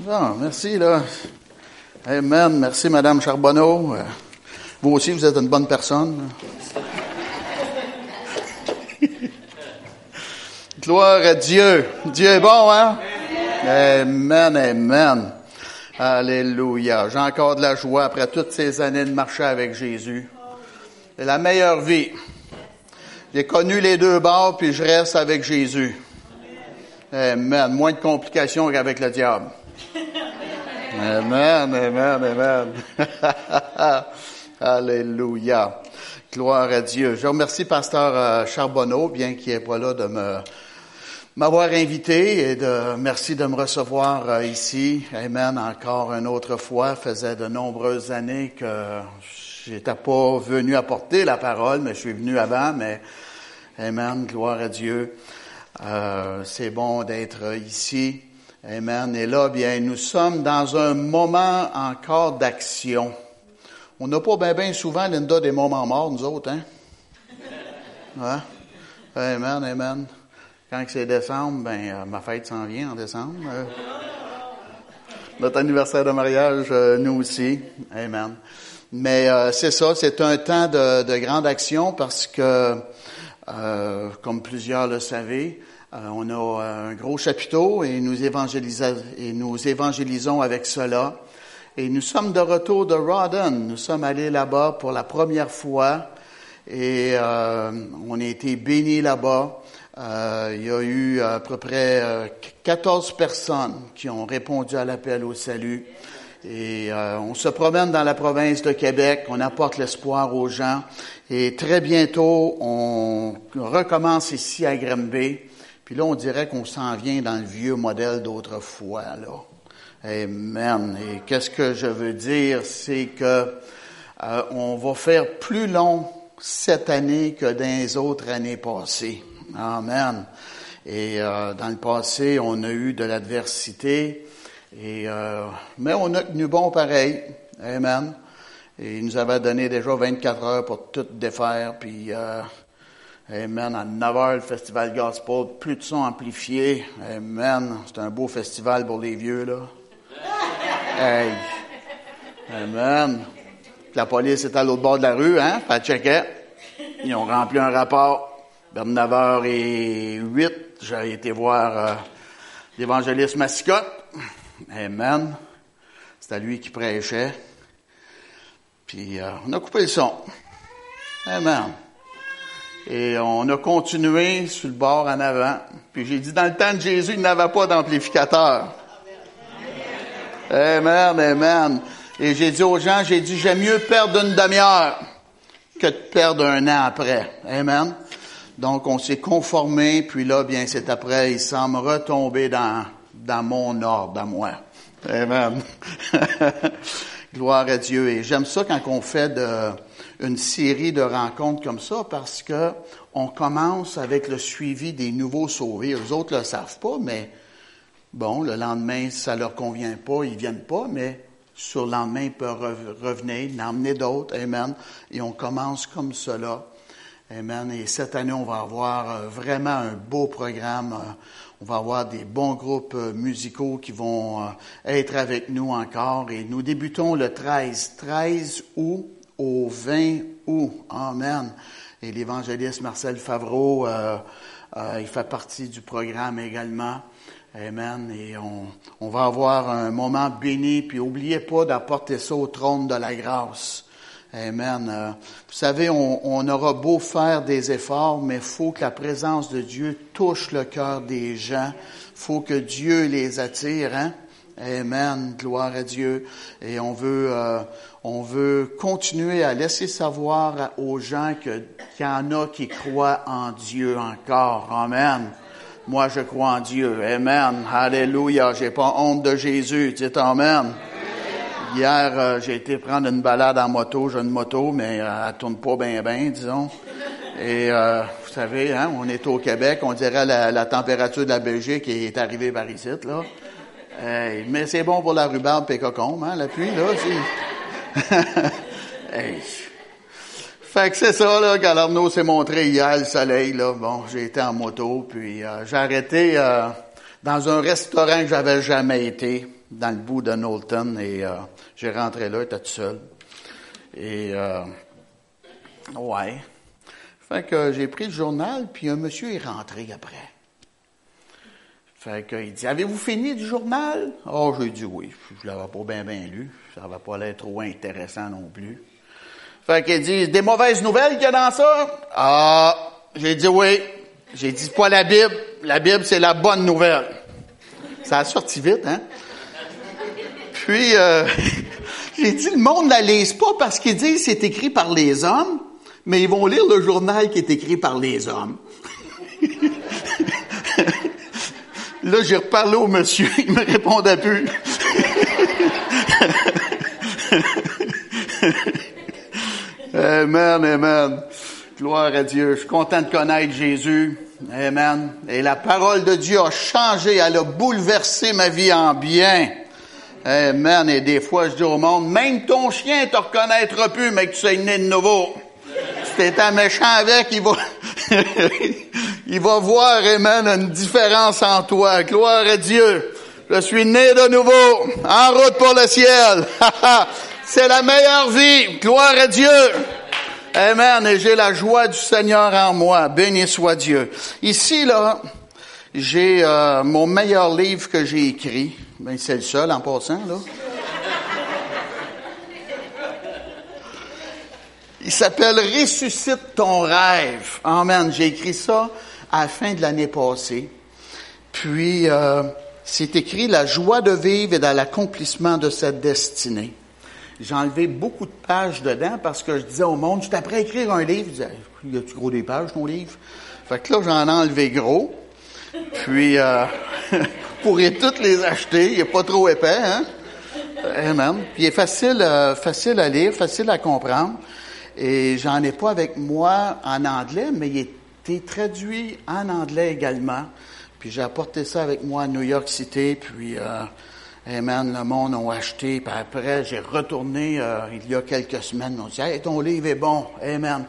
Bon, merci, là. Amen. Merci, Madame Charbonneau. Euh, Vous aussi, vous êtes une bonne personne. Gloire à Dieu. Dieu est bon, hein? Amen, amen. Alléluia. J'ai encore de la joie après toutes ces années de marcher avec Jésus. C'est la meilleure vie. J'ai connu les deux bords, puis je reste avec Jésus. Amen. Moins de complications qu'avec le diable. Amen, amen, amen. Alléluia. Gloire à Dieu. Je remercie Pasteur euh, Charbonneau, bien qu'il n'est pas là, de me m'avoir invité et de merci de me recevoir euh, ici. Amen. Encore une autre fois, faisait de nombreuses années que j'étais pas venu apporter la parole, mais je suis venu avant. Mais Amen. Gloire à Dieu. Euh, c'est bon d'être ici. Amen. Et là, bien, nous sommes dans un moment encore d'action. On n'a pas bien, bien souvent, Linda, des moments morts, nous autres, hein? Ouais. Amen, amen. Quand c'est décembre, ben, euh, ma fête s'en vient en décembre. Euh, notre anniversaire de mariage, euh, nous aussi. Amen. Mais c'est ça, c'est un temps de, de, grande action parce que, comme plusieurs le savent, on a un gros chapiteau et nous, évangélisons avec cela. Et nous sommes de retour de Rawdon. Nous sommes allés là-bas pour la première fois et euh, on a été bénis là-bas. Euh, il y a eu à peu près 14 personnes qui ont répondu à l'appel au salut. Et euh, on se promène dans la province de Québec, on apporte l'espoir aux gens. Et très bientôt, on recommence ici à Granby. Puis là, on dirait qu'on s'en vient dans le vieux modèle d'autrefois, là. Amen. Et qu'est-ce que je veux dire, c'est que euh, on va faire plus long cette année que dans les autres années passées. Amen. Et euh, dans le passé, on a eu de l'adversité, et euh, mais on a tenu bon pareil. Amen. Et il nous avait donné déjà 24 heures pour tout défaire, puis euh, Amen. À 9 heures, le festival gospel, plus de son amplifié. Amen. C'est un beau festival pour les vieux, là. Hey. Amen. La police est à l'autre bord de la rue, hein, pas checker. Ils ont rempli un rapport. Vers 9h08, j'ai été voir euh, l'évangéliste Massicotte. Amen. C'était lui qui prêchait. Puis euh, on a coupé le son. Amen. Et on a continué sur le bord en avant. Puis j'ai dit, dans le temps de Jésus, il n'avait pas d'amplificateur. Amen, amen. Et j'ai dit aux gens, j'ai dit, j'aime mieux perdre une demi-heure que de perdre un an après. Amen. Donc, on s'est conformé, puis là, bien, c'est après, il semble retomber dans, dans mon ordre à moi. Amen. Gloire à Dieu. Et j'aime ça quand on fait de, une série de rencontres comme ça parce que on commence avec le suivi des nouveaux sauvés. Les autres le savent pas, mais bon, le lendemain, ça leur convient pas, ils viennent pas, mais sur le lendemain, ils peuvent revenir, emmener d'autres. Amen. Et on commence comme cela. Amen. Et cette année, on va avoir vraiment un beau programme. On va avoir des bons groupes musicaux qui vont être avec nous encore. Et nous débutons le 13, 13 août au 20 août. Amen. Et l'évangéliste Marcel Favreau, euh, euh, il fait partie du programme également. Amen. Et on, on va avoir un moment béni. Puis oubliez pas d'apporter ça au trône de la grâce. Amen. Euh, vous savez, on, on, aura beau faire des efforts, mais il faut que la présence de Dieu touche le cœur des gens. faut que Dieu les attire. Hein? Amen. Gloire à Dieu. Et on veut, euh, on veut continuer à laisser savoir aux gens qu'il y en a qui croient en Dieu encore. Amen. Moi, je crois en Dieu. Amen. Alléluia. J'ai pas honte de Jésus. Dites Amen. Hier, euh, j'ai été prendre une balade en moto. J'ai une moto, mais euh, elle tourne pas bien, bien, disons. Et euh, vous savez, hein, on est au Québec. On dirait la, température de la Belgique est arrivée par ici, là. Hey, mais c'est bon pour la rhubarbe et cocombe, hein, la pluie, là. Fait que c'est ça, là, Galarno s'est montré hier, le soleil, là. Bon, j'ai été en moto, puis euh, j'ai arrêté euh, dans un restaurant que j'avais jamais été. dans le bout de Knowlton et euh, j'ai rentré là, j'étais tout seul. Et euh, ouais. Fait que j'ai pris le journal, puis un monsieur est rentré après. Fait qu'il dit, avez-vous fini du journal? Oh, j'ai dit oui. Je l'avais pas bien bien lu. Ça va pas l'air trop intéressant non plus. Fait qu'il dit, des mauvaises nouvelles qu'il y a dans ça? Ah, j'ai dit oui. J'ai dit, pas la Bible. La Bible, c'est la bonne nouvelle. Ça a sorti vite, hein? Puis, euh, j'ai dit, le monde ne la lise pas parce qu'ils disent c'est écrit par les hommes, mais ils vont lire le journal qui est écrit par les hommes. Là, j'ai reparlé au monsieur, il me répondait plus. amen, amen. Gloire à Dieu. Je suis content de connaître Jésus. Amen. Et la parole de Dieu a changé, elle a bouleversé ma vie en bien. Amen. Et des fois, je dis au monde, même ton chien te reconnaîtra plus, mais que tu sois né de nouveau. T'es un méchant avec, il va, il va voir, amen, une différence en toi. Gloire à Dieu. Je suis né de nouveau, en route pour le ciel. C'est la meilleure vie. Gloire à Dieu. Amen. Et j'ai la joie du Seigneur en moi. Béni soit Dieu. Ici, là, j'ai euh, mon meilleur livre que j'ai écrit. Ben, c'est le seul en passant, là. Il s'appelle Ressuscite ton rêve. Amen. J'ai écrit ça à la fin de l'année passée. Puis, euh, c'est écrit La joie de vivre et dans l'accomplissement de cette destinée. J'ai enlevé beaucoup de pages dedans parce que je disais au monde, je à écrire un livre. Je disais, y a-tu gros des pages, ton livre? Fait que là, j'en ai enlevé gros. Puis, euh, pourrez toutes les acheter. Il n'est pas trop épais, hein? Amen. Puis il est facile, euh, facile à lire, facile à comprendre. Et j'en ai pas avec moi en anglais, mais il était traduit en anglais également. Puis j'ai apporté ça avec moi à New York City. Puis, euh, Amen, le monde a acheté. Puis après, j'ai retourné euh, il y a quelques semaines. On dit, hey, ton livre est bon. Amen.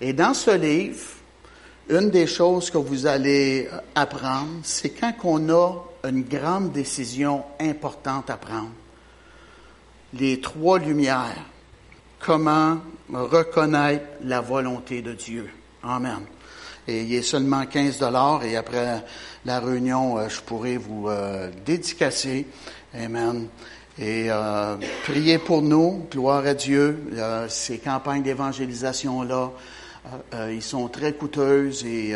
Et dans ce livre, une des choses que vous allez apprendre, c'est quand on a une grande décision importante à prendre. Les trois lumières. Comment reconnaître la volonté de Dieu. Amen. Et il est seulement 15 dollars et après la réunion, euh, je pourrai vous euh, dédicacer. Amen. Et euh, priez pour nous, gloire à Dieu. ces campagnes d'évangélisation-là, ils sont très coûteuses et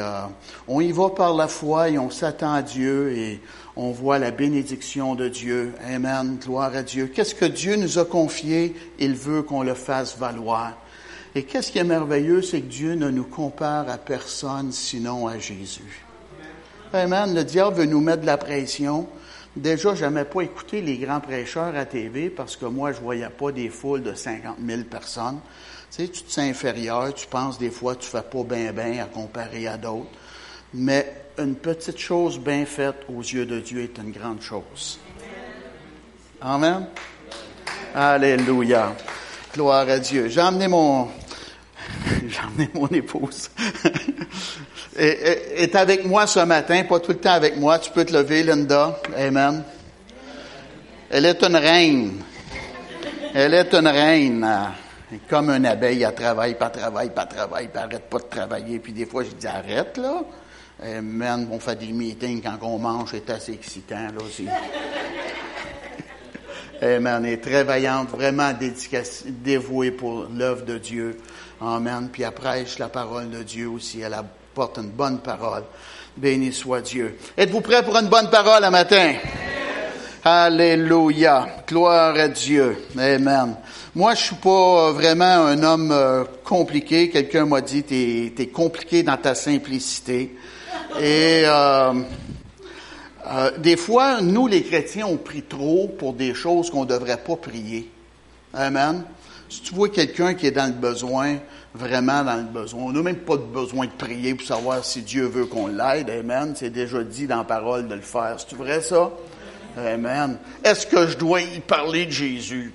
on y va par la foi et on s'attend à Dieu on voit la bénédiction de Dieu. Amen. Gloire à Dieu. Qu'est-ce que Dieu nous a confié? Il veut qu'on le fasse valoir. Et qu'est-ce qui est merveilleux, c'est que Dieu ne nous compare à personne sinon à Jésus. Amen. Le diable veut nous mettre de la pression. Déjà, je n'aimais pas écouter les grands prêcheurs à TV parce que moi, je voyais pas des foules de 50 000 personnes. Tu sais, tu te sens inférieur, tu penses des fois tu fais pas bien bien à comparer à d'autres. Mais une petite chose bien faite aux yeux de Dieu est une grande chose. Amen. Alléluia. Gloire à Dieu. J'ai emmené mon, j'ai emmené mon épouse. et, est avec moi ce matin, pas tout le temps avec moi. Tu peux te lever, Linda. Amen. Elle est une reine. Elle est une reine. Comme une abeille, elle travaille, pas travaille, pas travaille, pas arrête pas de travailler. Puis des fois, je dis arrête là. Amen. On fait des meetings quand on mange, c'est assez excitant là aussi. Amen. Est très vaillante, vraiment dévouée pour l'œuvre de Dieu. Amen. Puis elle prêche la parole de Dieu aussi. Elle apporte une bonne parole. Béni soit Dieu. Êtes-vous prêts pour une bonne parole un matin? Alléluia. Gloire à Dieu. Amen. Moi, je suis pas vraiment un homme euh, compliqué. Quelqu'un m'a dit, t'es es compliqué dans ta simplicité. Et euh, euh, des fois, nous, les chrétiens, on prie trop pour des choses qu'on ne devrait pas prier. Amen. Si tu vois quelqu'un qui est dans le besoin, vraiment dans le besoin, on n'a même pas de besoin de prier pour savoir si Dieu veut qu'on l'aide. Amen. C'est déjà dit dans la parole de le faire. C'est vrai ça? Amen. Est-ce que je dois y parler de Jésus?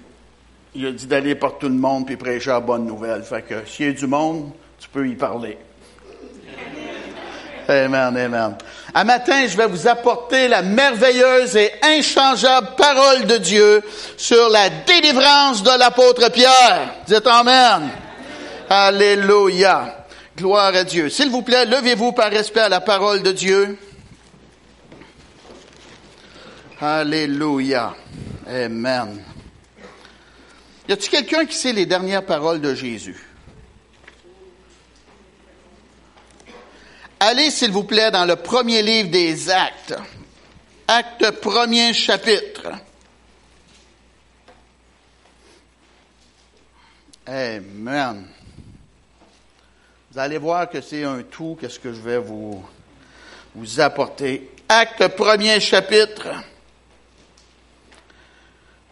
Il a dit d'aller par tout le monde puis prêcher la bonne nouvelle. Fait que s'il y a du monde, tu peux y parler. Amen, amen. Un matin, je vais vous apporter la merveilleuse et inchangeable parole de Dieu sur la délivrance de l'apôtre Pierre. Dites Amen. Alléluia. Gloire à Dieu. S'il vous plaît, levez-vous par respect à la parole de Dieu. Alléluia. Amen. Y a-t-il quelqu'un qui sait les dernières paroles de Jésus? Allez, s'il vous plaît, dans le premier livre des Actes. Acte premier chapitre. Amen. Vous allez voir que c'est un tout, qu'est-ce que je vais vous, vous apporter. Acte premier chapitre.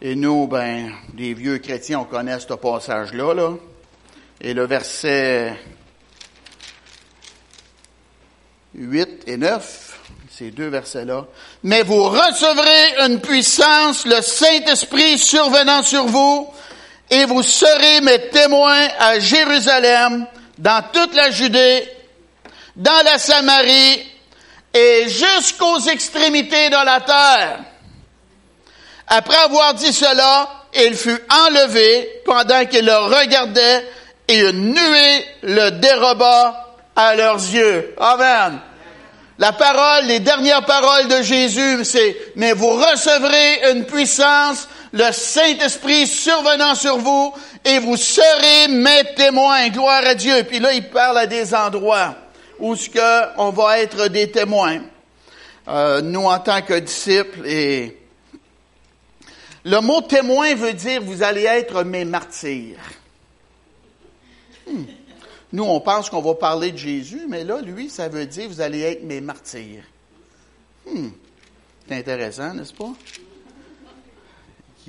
Et nous, ben, les vieux chrétiens, on connaît ce passage-là, là. Et le verset 8 et 9, ces deux versets-là. Mais vous recevrez une puissance, le Saint-Esprit survenant sur vous, et vous serez mes témoins à Jérusalem, dans toute la Judée, dans la Samarie, et jusqu'aux extrémités de la terre. Après avoir dit cela, il fut enlevé pendant qu'il le regardait et une nuée le déroba à leurs yeux. Amen. La parole, les dernières paroles de Jésus, c'est, mais vous recevrez une puissance, le Saint-Esprit survenant sur vous, et vous serez mes témoins. Gloire à Dieu. Puis là, il parle à des endroits où ce que on va être des témoins. Euh, nous, en tant que disciples, et le mot témoin veut dire vous allez être mes martyrs. Hmm. Nous, on pense qu'on va parler de Jésus, mais là, lui, ça veut dire vous allez être mes martyrs. Hmm. C'est intéressant, n'est-ce pas?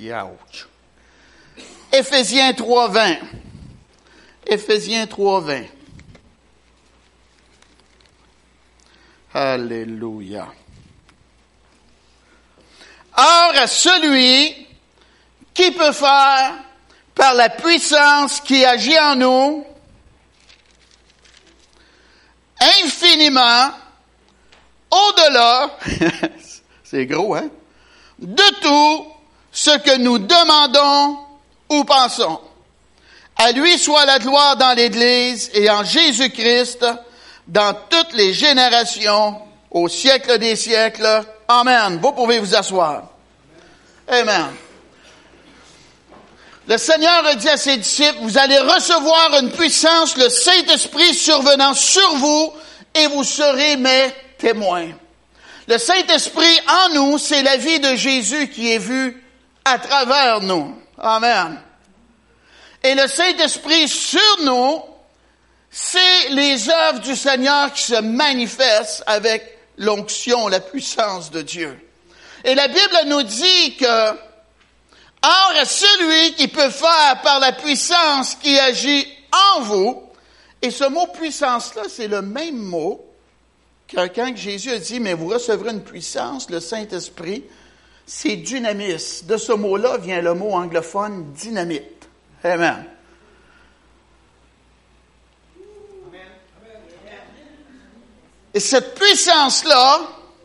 Ouch. Éphésiens 3.20. Éphésiens 3.20. Alléluia. Or, à celui qui peut faire par la puissance qui agit en nous infiniment au-delà, c'est gros, hein, de tout ce que nous demandons ou pensons. À lui soit la gloire dans l'Église et en Jésus-Christ dans toutes les générations, au siècle des siècles. Amen. Vous pouvez vous asseoir. Amen. Le Seigneur a dit à ses disciples, vous allez recevoir une puissance, le Saint-Esprit survenant sur vous, et vous serez mes témoins. Le Saint-Esprit en nous, c'est la vie de Jésus qui est vue à travers nous. Amen. Et le Saint-Esprit sur nous, c'est les œuvres du Seigneur qui se manifestent avec l'onction, la puissance de Dieu. Et la Bible nous dit que Or, celui qui peut faire par la puissance qui agit en vous, et ce mot puissance-là, c'est le même mot que quand Jésus a dit, mais vous recevrez une puissance, le Saint-Esprit, c'est dynamis. De ce mot-là vient le mot anglophone dynamite. Amen. Et cette puissance-là,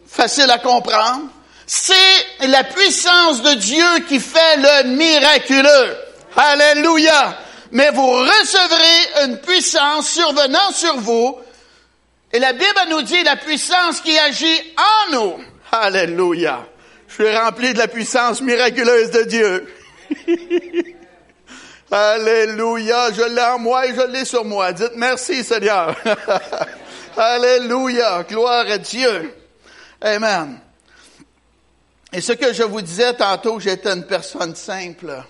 facile à comprendre, c'est la puissance de Dieu qui fait le miraculeux. Alléluia. Mais vous recevrez une puissance survenant sur vous. Et la Bible nous dit la puissance qui agit en nous. Alléluia. Je suis rempli de la puissance miraculeuse de Dieu. Alléluia. Je l'ai en moi et je l'ai sur moi. Dites merci Seigneur. Alléluia. Gloire à Dieu. Amen. Et ce que je vous disais tantôt, j'étais une personne simple.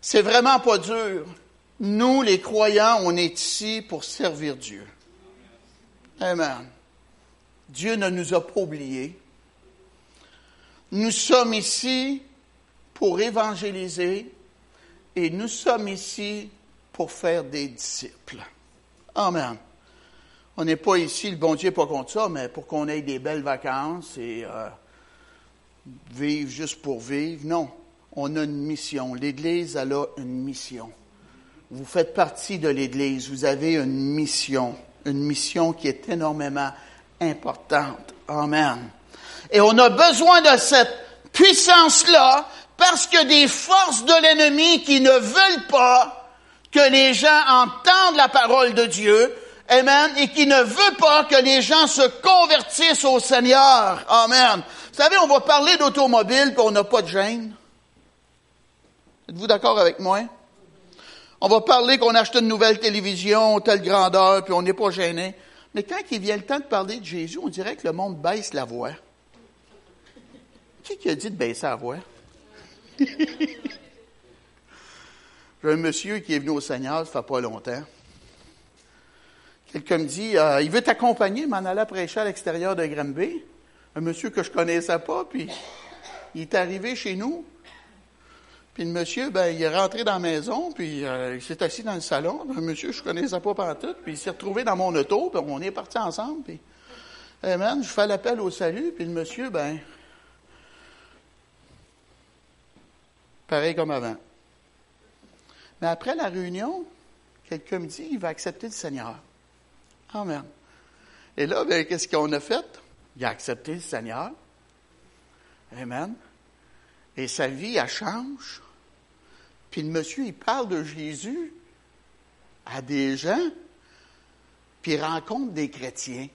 C'est vraiment pas dur. Nous, les croyants, on est ici pour servir Dieu. Amen. Dieu ne nous a pas oubliés. Nous sommes ici pour évangéliser et nous sommes ici pour faire des disciples. Amen. On n'est pas ici, le bon Dieu n'est pas contre ça, mais pour qu'on ait des belles vacances et euh, vivre juste pour vivre. Non, on a une mission. L'Église, elle a une mission. Vous faites partie de l'Église, vous avez une mission. une mission qui est énormément importante. Amen. Et on a besoin de cette puissance-là parce que des forces de l'ennemi qui ne veulent pas que les gens entendent la parole de Dieu, Amen, et qui ne veut pas que les gens se convertissent au Seigneur. Amen. Vous savez, on va parler d'automobile, puis on n'a pas de gêne. Êtes-vous d'accord avec moi? On va parler qu'on a acheté une nouvelle télévision, telle grandeur, puis on n'est pas gêné. Mais quand il vient le temps de parler de Jésus, on dirait que le monde baisse la voix. Qui qui a dit de baisser la voix? J'ai un monsieur qui est venu au Seigneur, ça fait pas longtemps. Quelqu'un me dit, euh, il veut t'accompagner, m'en aller prêcher à l'extérieur de Granby. Un monsieur que je connaissais pas, puis il est arrivé chez nous. Puis le monsieur, ben, il est rentré dans la maison, puis euh, il s'est assis dans le salon. Un monsieur, je connaissais pas tout, puis il s'est retrouvé dans mon auto, puis on est partis ensemble. Puis, je fais l'appel au salut, puis le monsieur, ben, pareil comme avant. Mais après la réunion, quelqu'un me dit, il va accepter le Seigneur. Amen. Et là, ben, qu'est-ce qu'on a fait? Il a accepté le Seigneur. Amen. Et sa vie, elle change. Puis le monsieur, il parle de Jésus à des gens, puis il rencontre des chrétiens.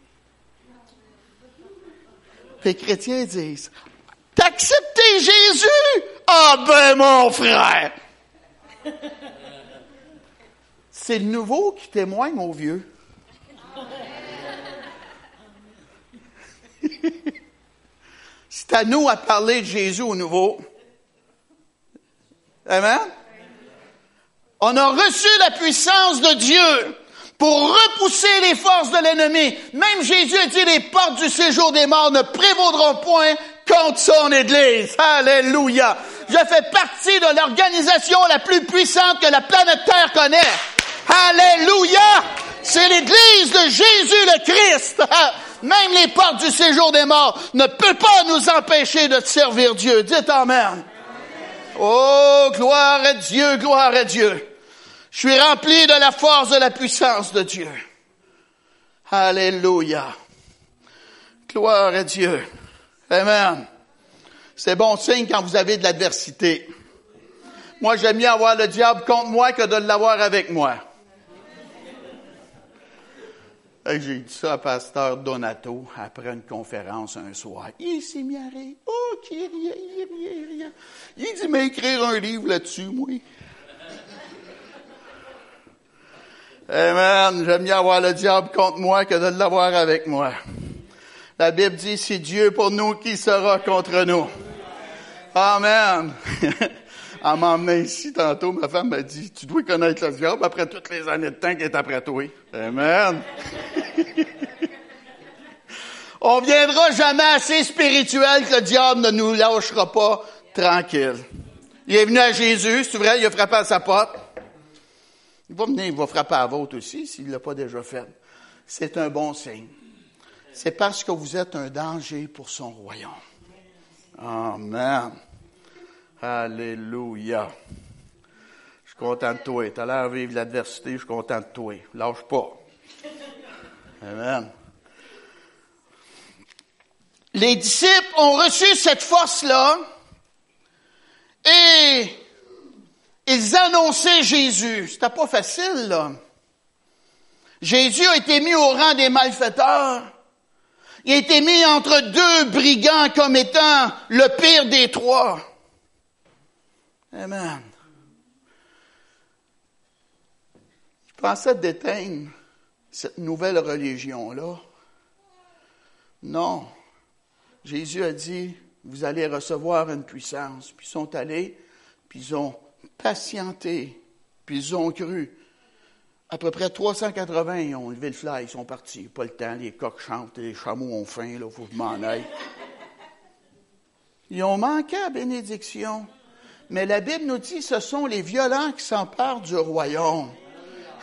Les chrétiens disent, T'as accepté Jésus? Ah ben mon frère! C'est le nouveau qui témoigne au vieux. C'est à nous à parler de Jésus au nouveau. Amen? On a reçu la puissance de Dieu pour repousser les forces de l'ennemi. Même Jésus a dit, les portes du séjour des morts ne prévaudront point contre son Église. Alléluia. Je fais partie de l'organisation la plus puissante que la planète Terre connaît. Alléluia. C'est l'Église de Jésus le Christ. Même les portes du séjour des morts ne peuvent pas nous empêcher de servir Dieu. Dites Amen. Oh, gloire à Dieu, gloire à Dieu. Je suis rempli de la force, de la puissance de Dieu. Alléluia. Gloire à Dieu. Amen. C'est bon signe quand vous avez de l'adversité. Moi, j'aime mieux avoir le diable contre moi que de l'avoir avec moi. J'ai dit ça à Pasteur Donato après une conférence un soir. Il s'est mis à rire. Oh, rien, rien, rien. Il dit, mais écrire un livre là-dessus, moi. Amen. J'aime mieux avoir le diable contre moi que de l'avoir avec moi. La Bible dit, c'est Dieu pour nous qui sera contre nous. Amen. en m'emmenant ici tantôt, ma femme m'a dit, tu dois connaître le diable après toutes les années de temps qu'il est après toi. Amen. On viendra jamais assez spirituel que le diable ne nous lâchera pas tranquille. Il est venu à Jésus, c'est vrai, il a frappé à sa porte. Il va venir, il va frapper à la vôtre aussi s'il ne l'a pas déjà fait. C'est un bon signe. C'est parce que vous êtes un danger pour son royaume. Amen. Alléluia. Je suis content de toi. Tu as l'air de vivre l'adversité, je suis content de toi. Lâche pas. Amen. Les disciples ont reçu cette force-là et ils annonçaient Jésus. C'était pas facile, là. Jésus a été mis au rang des malfaiteurs. Il a été mis entre deux brigands comme étant le pire des trois. Amen. Je pensais d'éteindre cette nouvelle religion-là. Non. Jésus a dit, vous allez recevoir une puissance. Puis ils sont allés, puis ils ont patienté, puis ils ont cru. À peu près 380, ils ont levé le fly, ils sont partis. Pas le temps, les coqs chantent, les chameaux ont faim, là, faut que je m'en aille. Ils ont manqué à bénédiction. Mais la Bible nous dit, ce sont les violents qui s'emparent du royaume.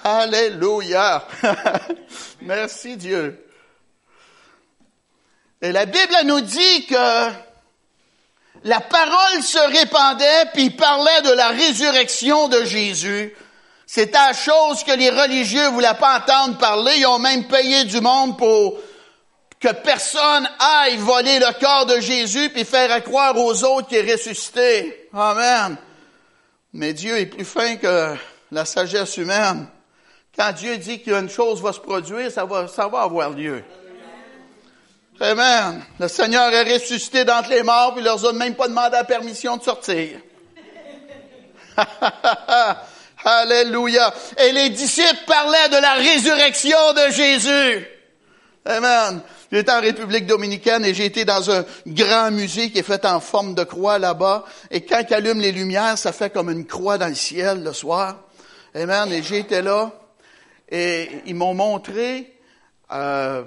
Alléluia. Merci Dieu. Et la Bible nous dit que la parole se répandait, puis parlait de la résurrection de Jésus C'est à chose que les religieux voulaient pas entendre parler. Ils ont même payé du monde pour que personne aille voler le corps de Jésus puis faire croire aux autres qu'il est ressuscité. Amen. Mais Dieu est plus fin que la sagesse humaine. Quand Dieu dit qu'une chose va se produire, ça va, ça va avoir lieu. Amen. Le Seigneur est ressuscité d'entre les morts, puis il leur a même pas demandé la permission de sortir. Alléluia. Et les disciples parlaient de la résurrection de Jésus. Amen. J'étais en République dominicaine et j'ai été dans un grand musée qui est fait en forme de croix là-bas. Et quand il allume les lumières, ça fait comme une croix dans le ciel le soir. Amen. Et j'étais là et ils m'ont montré euh,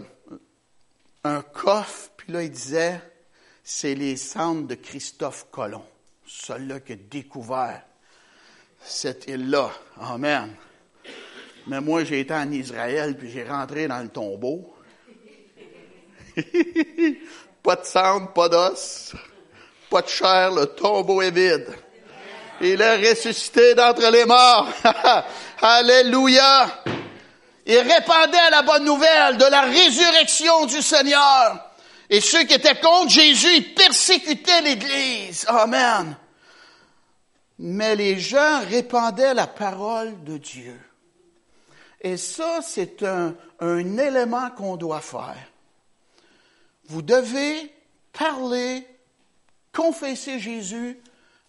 un coffre, puis là, il disait, c'est les cendres de Christophe Colomb, celui-là qui a découvert cette île-là. Amen. Mais moi, j'ai été en Israël, puis j'ai rentré dans le tombeau. pas de cendres, pas d'os, pas de chair, le tombeau est vide. Il est ressuscité d'entre les morts. Alléluia. Il répandait la bonne nouvelle de la résurrection du Seigneur. Et ceux qui étaient contre Jésus, ils persécutaient l'Église. Amen. Mais les gens répandaient la parole de Dieu. Et ça, c'est un, un élément qu'on doit faire. Vous devez parler, confesser Jésus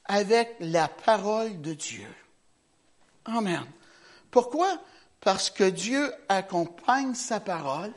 avec la parole de Dieu. Amen. Pourquoi? Parce que Dieu accompagne sa parole.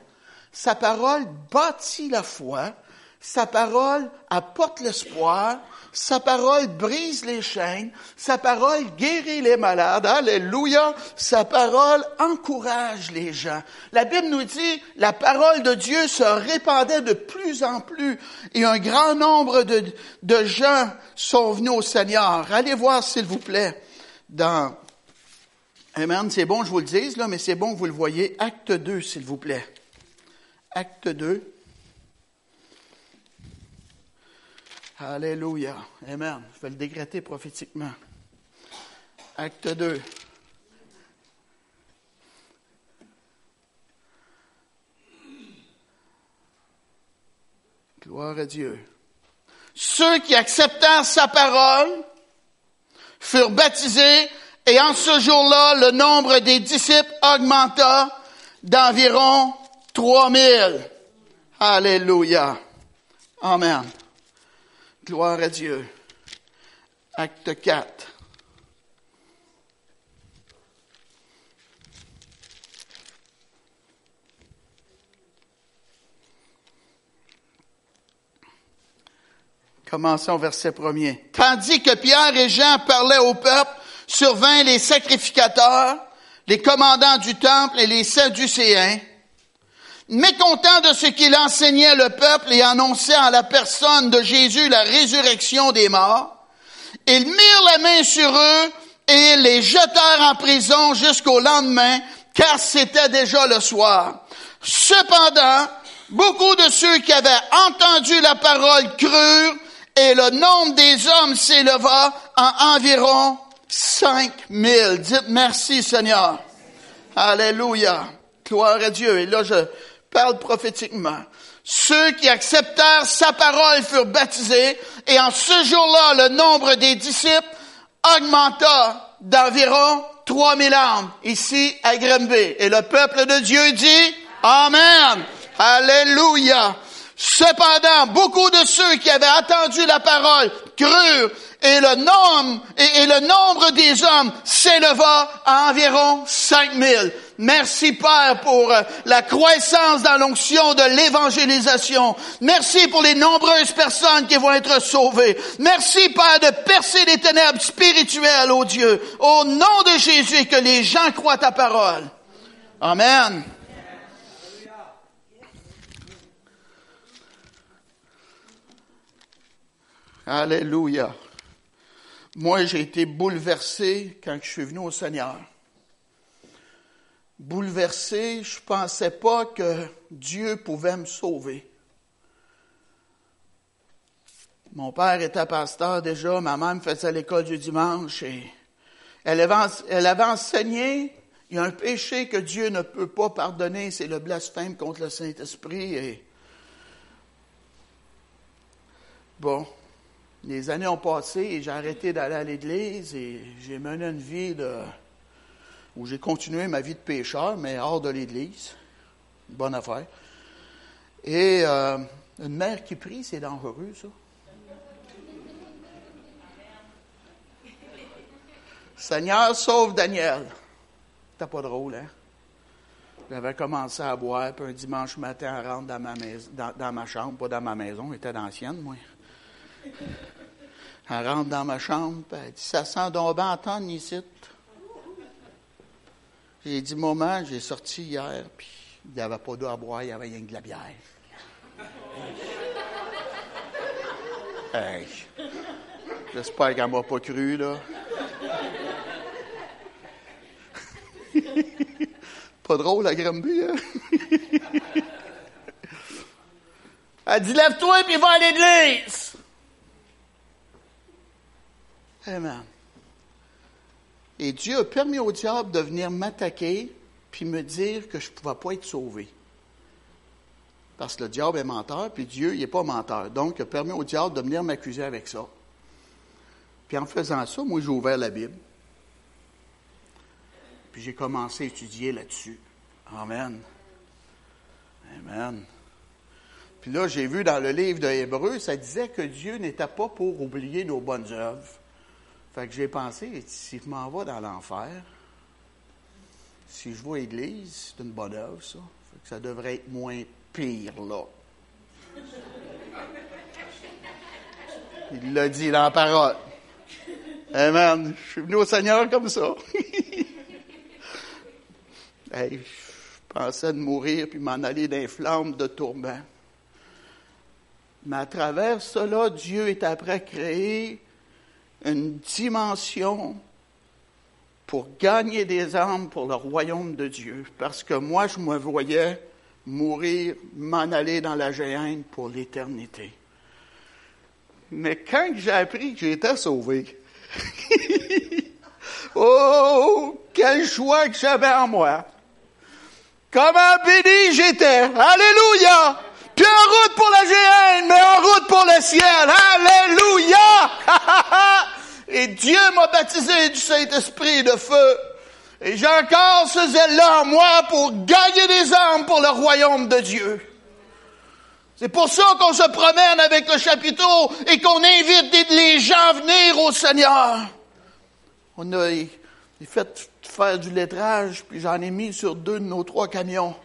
Sa parole bâtit la foi. Sa parole apporte l'espoir. Sa parole brise les chaînes. Sa parole guérit les malades. Alléluia. Sa parole encourage les gens. La Bible nous dit, la parole de Dieu se répandait de plus en plus et un grand nombre de, de gens sont venus au Seigneur. Allez voir, s'il vous plaît, dans Amen. C'est bon je vous le dise, là, mais c'est bon que vous le voyez. Acte 2, s'il vous plaît. Acte 2. Alléluia. Amen. Je vais le décréter prophétiquement. Acte 2. Gloire à Dieu. Ceux qui acceptèrent sa parole furent baptisés et en ce jour-là, le nombre des disciples augmenta d'environ 3000. Alléluia. Amen. Gloire à Dieu. Acte 4. Commençons verset premier. Tandis que Pierre et Jean parlaient au peuple, survint les sacrificateurs, les commandants du temple et les sadducéens, mécontents de ce qu'il enseignait le peuple et annonçait à la personne de Jésus la résurrection des morts, ils mirent la main sur eux et les jetèrent en prison jusqu'au lendemain, car c'était déjà le soir. Cependant, beaucoup de ceux qui avaient entendu la parole crurent, et le nombre des hommes s'éleva en environ Cinq mille. Dites merci Seigneur. Alléluia. Gloire à Dieu. Et là, je parle prophétiquement. Ceux qui acceptèrent sa parole furent baptisés et en ce jour-là, le nombre des disciples augmenta d'environ 3000 âmes ici à Grimby. Et le peuple de Dieu dit Amen. Alléluia. Cependant, beaucoup de ceux qui avaient attendu la parole crurent et le nombre, des hommes s'éleva à environ 5000. Merci Père pour euh, la croissance dans l'onction de l'évangélisation. Merci pour les nombreuses personnes qui vont être sauvées. Merci Père de percer les ténèbres spirituelles, ô Dieu. Au nom de Jésus, que les gens croient ta parole. Amen. Alléluia. Moi, j'ai été bouleversé quand je suis venu au Seigneur. Bouleversé, je pensais pas que Dieu pouvait me sauver. Mon père était pasteur déjà, ma mère me faisait l'école du dimanche et, Elle avait, enseigné, il y a un péché que Dieu ne peut pas pardonner, c'est le blasphème contre le Saint-Esprit. Bon, les années ont passé et j'ai arrêté d'aller à l'église et j'ai mené une vie où j'ai continué ma vie de pécheur, mais hors de l'église. Bonne affaire. Et euh, une mère qui prie, c'est dangereux, ça. Seigneur, sauve Daniel. C'était pas drôle, hein? J'avais commencé à boire, puis un dimanche matin, elle rentre dans ma, maison, dans, ma chambre, pas dans ma maison, elle était d'ancienne, moi. Elle rentre dans ma chambre, puis elle dit Ça sent donc bien entendre ici. J'ai dit Maman, j'ai sorti hier, puis il n'y avait pas d'eau à boire, il y avait rien que de la bière. hey. J'espère qu'elle m'a pas cru, là. Pas drôle, la Granby, hein? Elle dit, lève-toi puis va à l'église. Amen. Et Dieu a permis au diable de venir m'attaquer puis me dire que je ne pouvais pas être sauvé. Parce que le diable est menteur, puis Dieu, il n'est pas menteur. Donc, il a permis au diable de venir m'accuser avec ça. Puis en faisant ça, moi, j'ai ouvert la Bible. Puis j'ai commencé à étudier là-dessus. Amen. Amen. Puis là, j'ai vu dans le livre de Hébreu, ça disait que Dieu n'était pas pour oublier nos bonnes œuvres. Fait que j'ai pensé, si je m'en vais dans l'enfer, si je vais à l'église, c'est une bonne œuvre, ça. Fait que ça devrait être moins pire, là. Il l'a dit dans la parole. Amen. Je suis venu au Seigneur comme ça. je pensais de mourir puis m'en aller dans flammes de tourment. Mais à travers cela, Dieu est après créé une dimension pour gagner des âmes pour le royaume de Dieu. Parce que moi, je me voyais mourir, m'en aller dans la géhenne pour l'éternité. Mais quand j'ai appris que j'étais sauvé, oh, quelle joie que j'avais en moi! Comment béni j'étais. Alléluia. Puis en route pour la géhenne, mais en route pour le ciel. Alléluia. et Dieu m'a baptisé du Saint-Esprit de feu. Et j'ai encore ce zèle-là en moi pour gagner des âmes pour le royaume de Dieu. C'est pour ça qu'on se promène avec le chapiteau et qu'on invite les gens à venir au Seigneur. On a fait faire du lettrage, puis j'en ai mis sur deux de nos trois camions.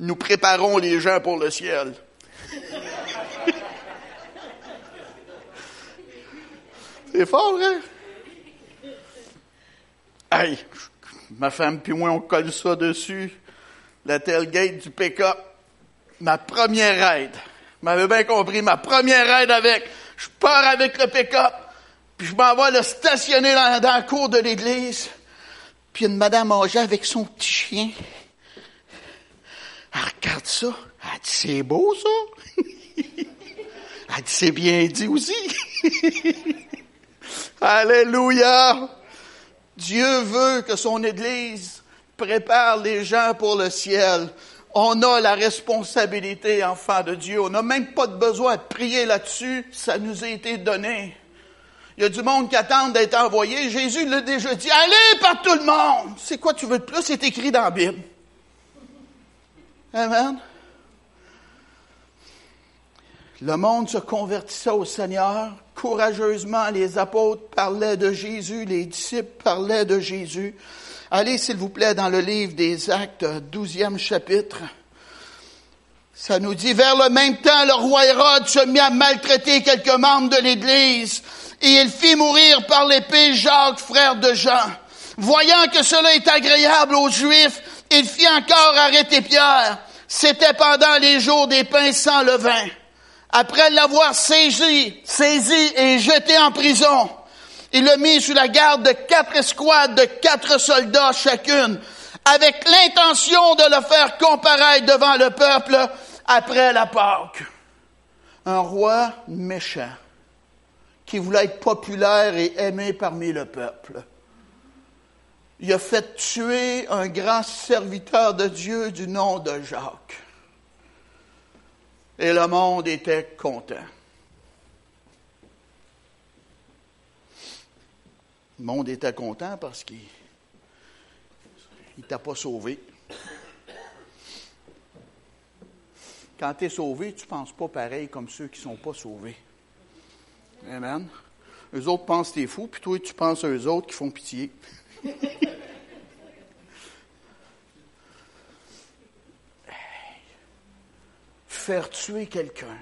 Nous préparons les gens pour le ciel. C'est fort, hein? Hey, ma femme puis moi, on colle ça dessus. La tailgate du pick-up. Ma première aide. Vous m'avez bien compris, ma première aide avec. Je pars avec le pick-up, puis je m'en vais le stationner dans, dans la cour de l'église. Puis une madame âgée avec son petit chien. Elle regarde ça. Elle dit, c'est beau, ça. Elle c'est bien dit aussi. Alléluia. Dieu veut que son Église prépare les gens pour le ciel. On a la responsabilité, enfant de Dieu. On n'a même pas besoin de prier là-dessus. Ça nous a été donné. Il y a du monde qui attend d'être envoyé. Jésus l'a déjà dit. Allez par tout le monde. C'est quoi tu veux de plus? C'est écrit dans la Bible. Amen. Le monde se convertissait au Seigneur. Courageusement, les apôtres parlaient de Jésus, les disciples parlaient de Jésus. Allez, s'il vous plaît, dans le livre des Actes, douzième chapitre. Ça nous dit, vers le même temps, le roi Hérode se mit à maltraiter quelques membres de l'Église et il fit mourir par l'épée Jacques, frère de Jean. Voyant que cela est agréable aux Juifs, il fit encore arrêter Pierre. C'était pendant les jours des pains sans levain. Après l'avoir saisi, saisi et jeté en prison, il le mit sous la garde de quatre escouades de quatre soldats chacune, avec l'intention de le faire comparaître devant le peuple après la Pâque. Un roi méchant qui voulait être populaire et aimé parmi le peuple. il a fait tuer un grand serviteur de Dieu du nom de Jacques. Et le monde était content. Le monde était content parce qu'il ne t'a pas sauvé. Quand tu es sauvé, tu ne penses pas pareil comme ceux qui ne sont pas sauvés. Amen. Eux autres pensent que tu es fou, puis toi, tu penses à eux autres qui font pitié. Faire tuer quelqu'un.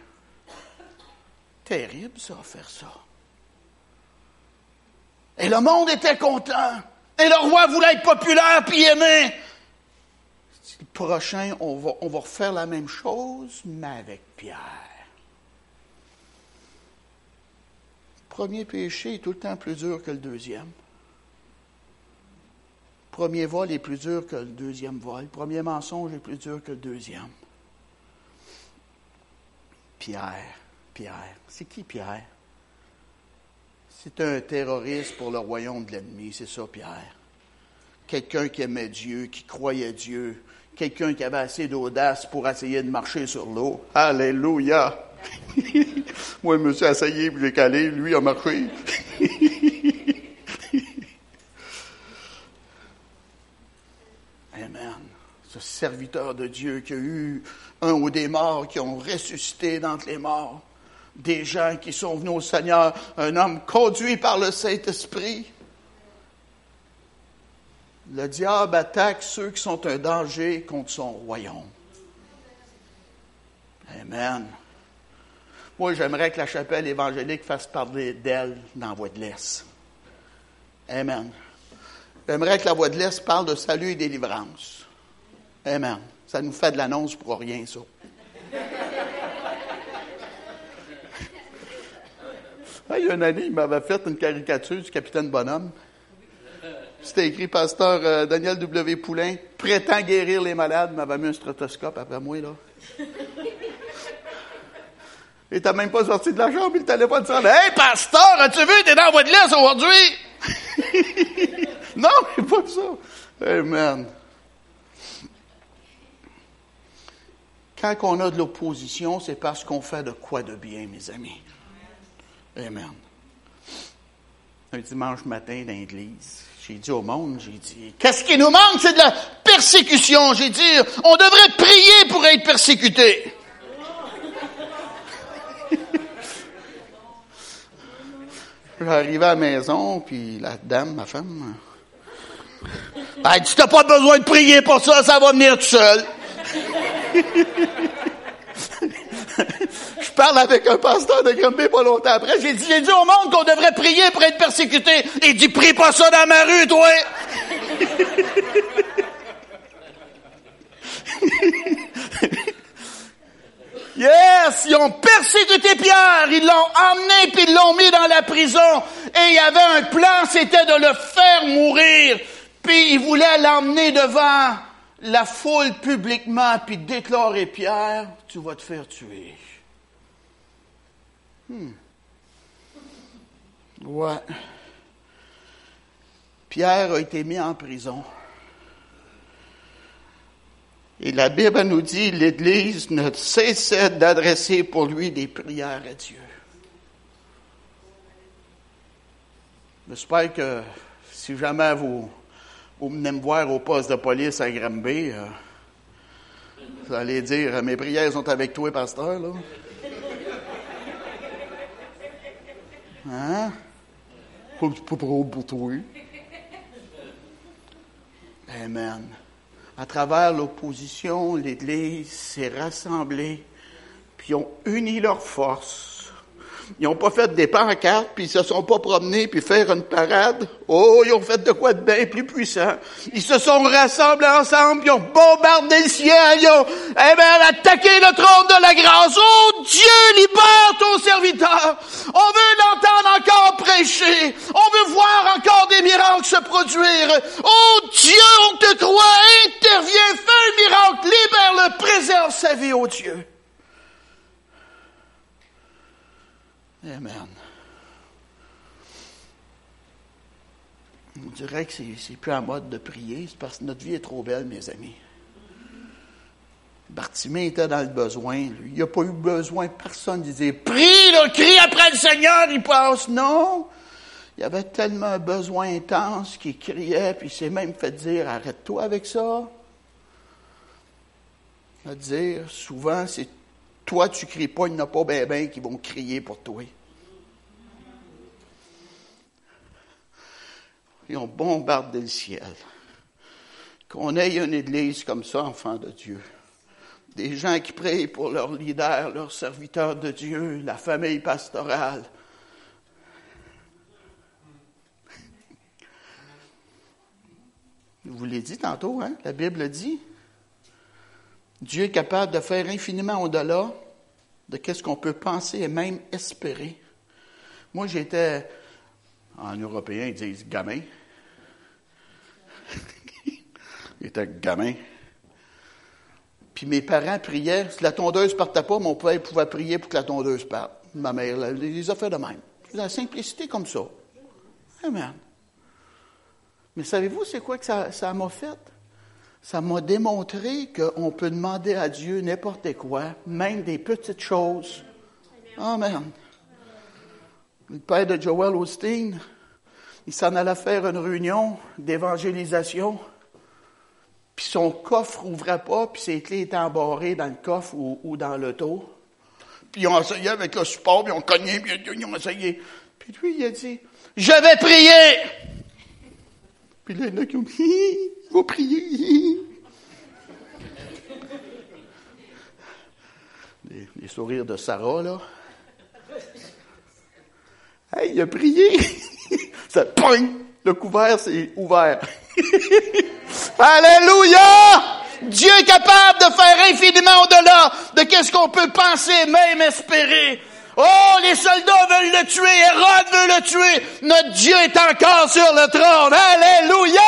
Terrible, ça, faire ça. Et le monde était content. Et le roi voulait être populaire puis aimé. Le prochain, on va, on va refaire la même chose, mais avec Pierre. Le premier péché est tout le temps plus dur que le deuxième. Le premier vol est plus dur que le deuxième vol. Le premier mensonge est plus dur que le deuxième. Pierre, Pierre. C'est qui Pierre? C'est un terroriste pour le royaume de l'ennemi, c'est ça, Pierre. Quelqu'un qui aimait Dieu, qui croyait Dieu, quelqu'un qui avait assez d'audace pour essayer de marcher sur l'eau. Alléluia! Moi, je me suis essayé, puis j'ai calé, lui a marché. Amen. Ce serviteur de Dieu qui a eu un ou des morts qui ont ressuscité d'entre les morts des gens qui sont venus au Seigneur, un homme conduit par le Saint-Esprit. Le diable attaque ceux qui sont un danger contre son royaume. Amen. Moi, j'aimerais que la chapelle évangélique fasse parler d'elle dans la Voix de l'Est. Amen. J'aimerais que la Voix de l'Est parle de salut et délivrance. Amen. Ça nous fait de l'annonce pour rien, ça. il y a une année, il m'avait fait une caricature du capitaine Bonhomme. C'était écrit Pasteur euh, Daniel W. Poulain, prétend guérir les malades, il m'avait mis un stratoscope après moi, là. Il n'était même pas sorti de la chambre, il téléphone sonne. Hey, pasteur, as-tu vu, t'es dans de l'Est aujourd'hui? non, mais pas ça. Amen. Quand on a de l'opposition, c'est parce qu'on fait de quoi de bien, mes amis. Amen. Un dimanche matin dans l'église, j'ai dit au monde, j'ai dit, qu'est-ce qui nous manque? C'est de la persécution. J'ai dit, on devrait prier pour être persécuté. J'arrivais à la maison, puis la dame, ma femme, elle dit, t'as pas besoin de prier pour ça, ça va venir tout seul. Je parle avec un pasteur de Grimby pas longtemps après. J'ai dit, dit au monde qu'on devrait prier pour être persécuté. Il dit, prie pas ça dans ma rue, toi. Yes, ils ont persécuté Pierre, ils l'ont emmené puis ils l'ont mis dans la prison. Et il y avait un plan, c'était de le faire mourir. Puis ils voulaient l'emmener devant la foule publiquement puis déclarer Pierre, tu vas te faire tuer. Hmm. Ouais. Pierre a été mis en prison. Et la Bible nous dit, l'Église ne cessait d'adresser pour lui des prières à Dieu. J'espère que si jamais vous, vous venez me voir au poste de police à Granby, euh, vous allez dire, mes prières sont avec toi, pasteur, là. Hein? Pas, pas trop pour toi. Amen. À travers l'opposition, l'Église s'est rassemblée, puis ont uni leurs forces ils n'ont pas fait des pancartes, puis ils se sont pas promenés, puis faire une parade. Oh, ils ont fait de quoi de bien plus puissant. Ils se sont rassemblés ensemble, ils ont bombardé le ciel, ils ont eh ben, attaqué le trône de la grâce. Oh Dieu, libère ton serviteur. On veut l'entendre encore prêcher. On veut voir encore des miracles se produire. Oh Dieu, on te croit, intervient, fais un miracle, libère-le, préserve sa vie, oh Dieu. Amen. On dirait que c'est plus en mode de prier, c'est parce que notre vie est trop belle, mes amis. Bartimée était dans le besoin. Lui. Il n'a pas eu besoin, personne disait Prie, là, crie après le Seigneur, il passe. Non! Il avait tellement un besoin intense qu'il criait, puis il s'est même fait dire Arrête-toi avec ça. À dire, souvent, c'est toi, tu cries pas, il n'y en a pas bien ben qui vont crier pour toi. Et on bombarde le ciel. Qu'on ait une église comme ça, enfant de Dieu. Des gens qui prient pour leurs leaders, leurs serviteurs de Dieu, la famille pastorale. Je vous l'ai dit tantôt, hein? La Bible dit. Dieu est capable de faire infiniment au-delà de ce qu'on peut penser et même espérer. Moi, j'étais, en européen, ils disent gamin. J'étais gamin. Puis mes parents priaient. Si la tondeuse partait pas, mon père pouvait prier pour que la tondeuse parte. Ma mère les a fait de même. La simplicité comme ça. Amen. Mais savez-vous, c'est quoi que ça m'a fait? Ça m'a démontré qu'on peut demander à Dieu n'importe quoi, même des petites choses. Amen. Le père de Joel Osteen, il s'en allait faire une réunion d'évangélisation, puis son coffre n'ouvrait pas, puis ses clés étaient embarrées dans le coffre ou, dans l'auto. Puis ils ont essayé avec le support, puis ont cogné, puis ils ont essayé. Puis lui, il a dit, je vais prier! Puis là, il y en a qui ont dit, va prier. Les, les, sourires de Sarah, là. Hey, il a prié! Ça pogne! Le couvert s'est ouvert. Alléluia! Dieu est capable de faire infiniment au-delà de qu'est-ce qu'on peut penser, même espérer. Oh, les soldats veulent le tuer, Hérode veut le tuer. Notre Dieu est encore sur le trône. Alléluia!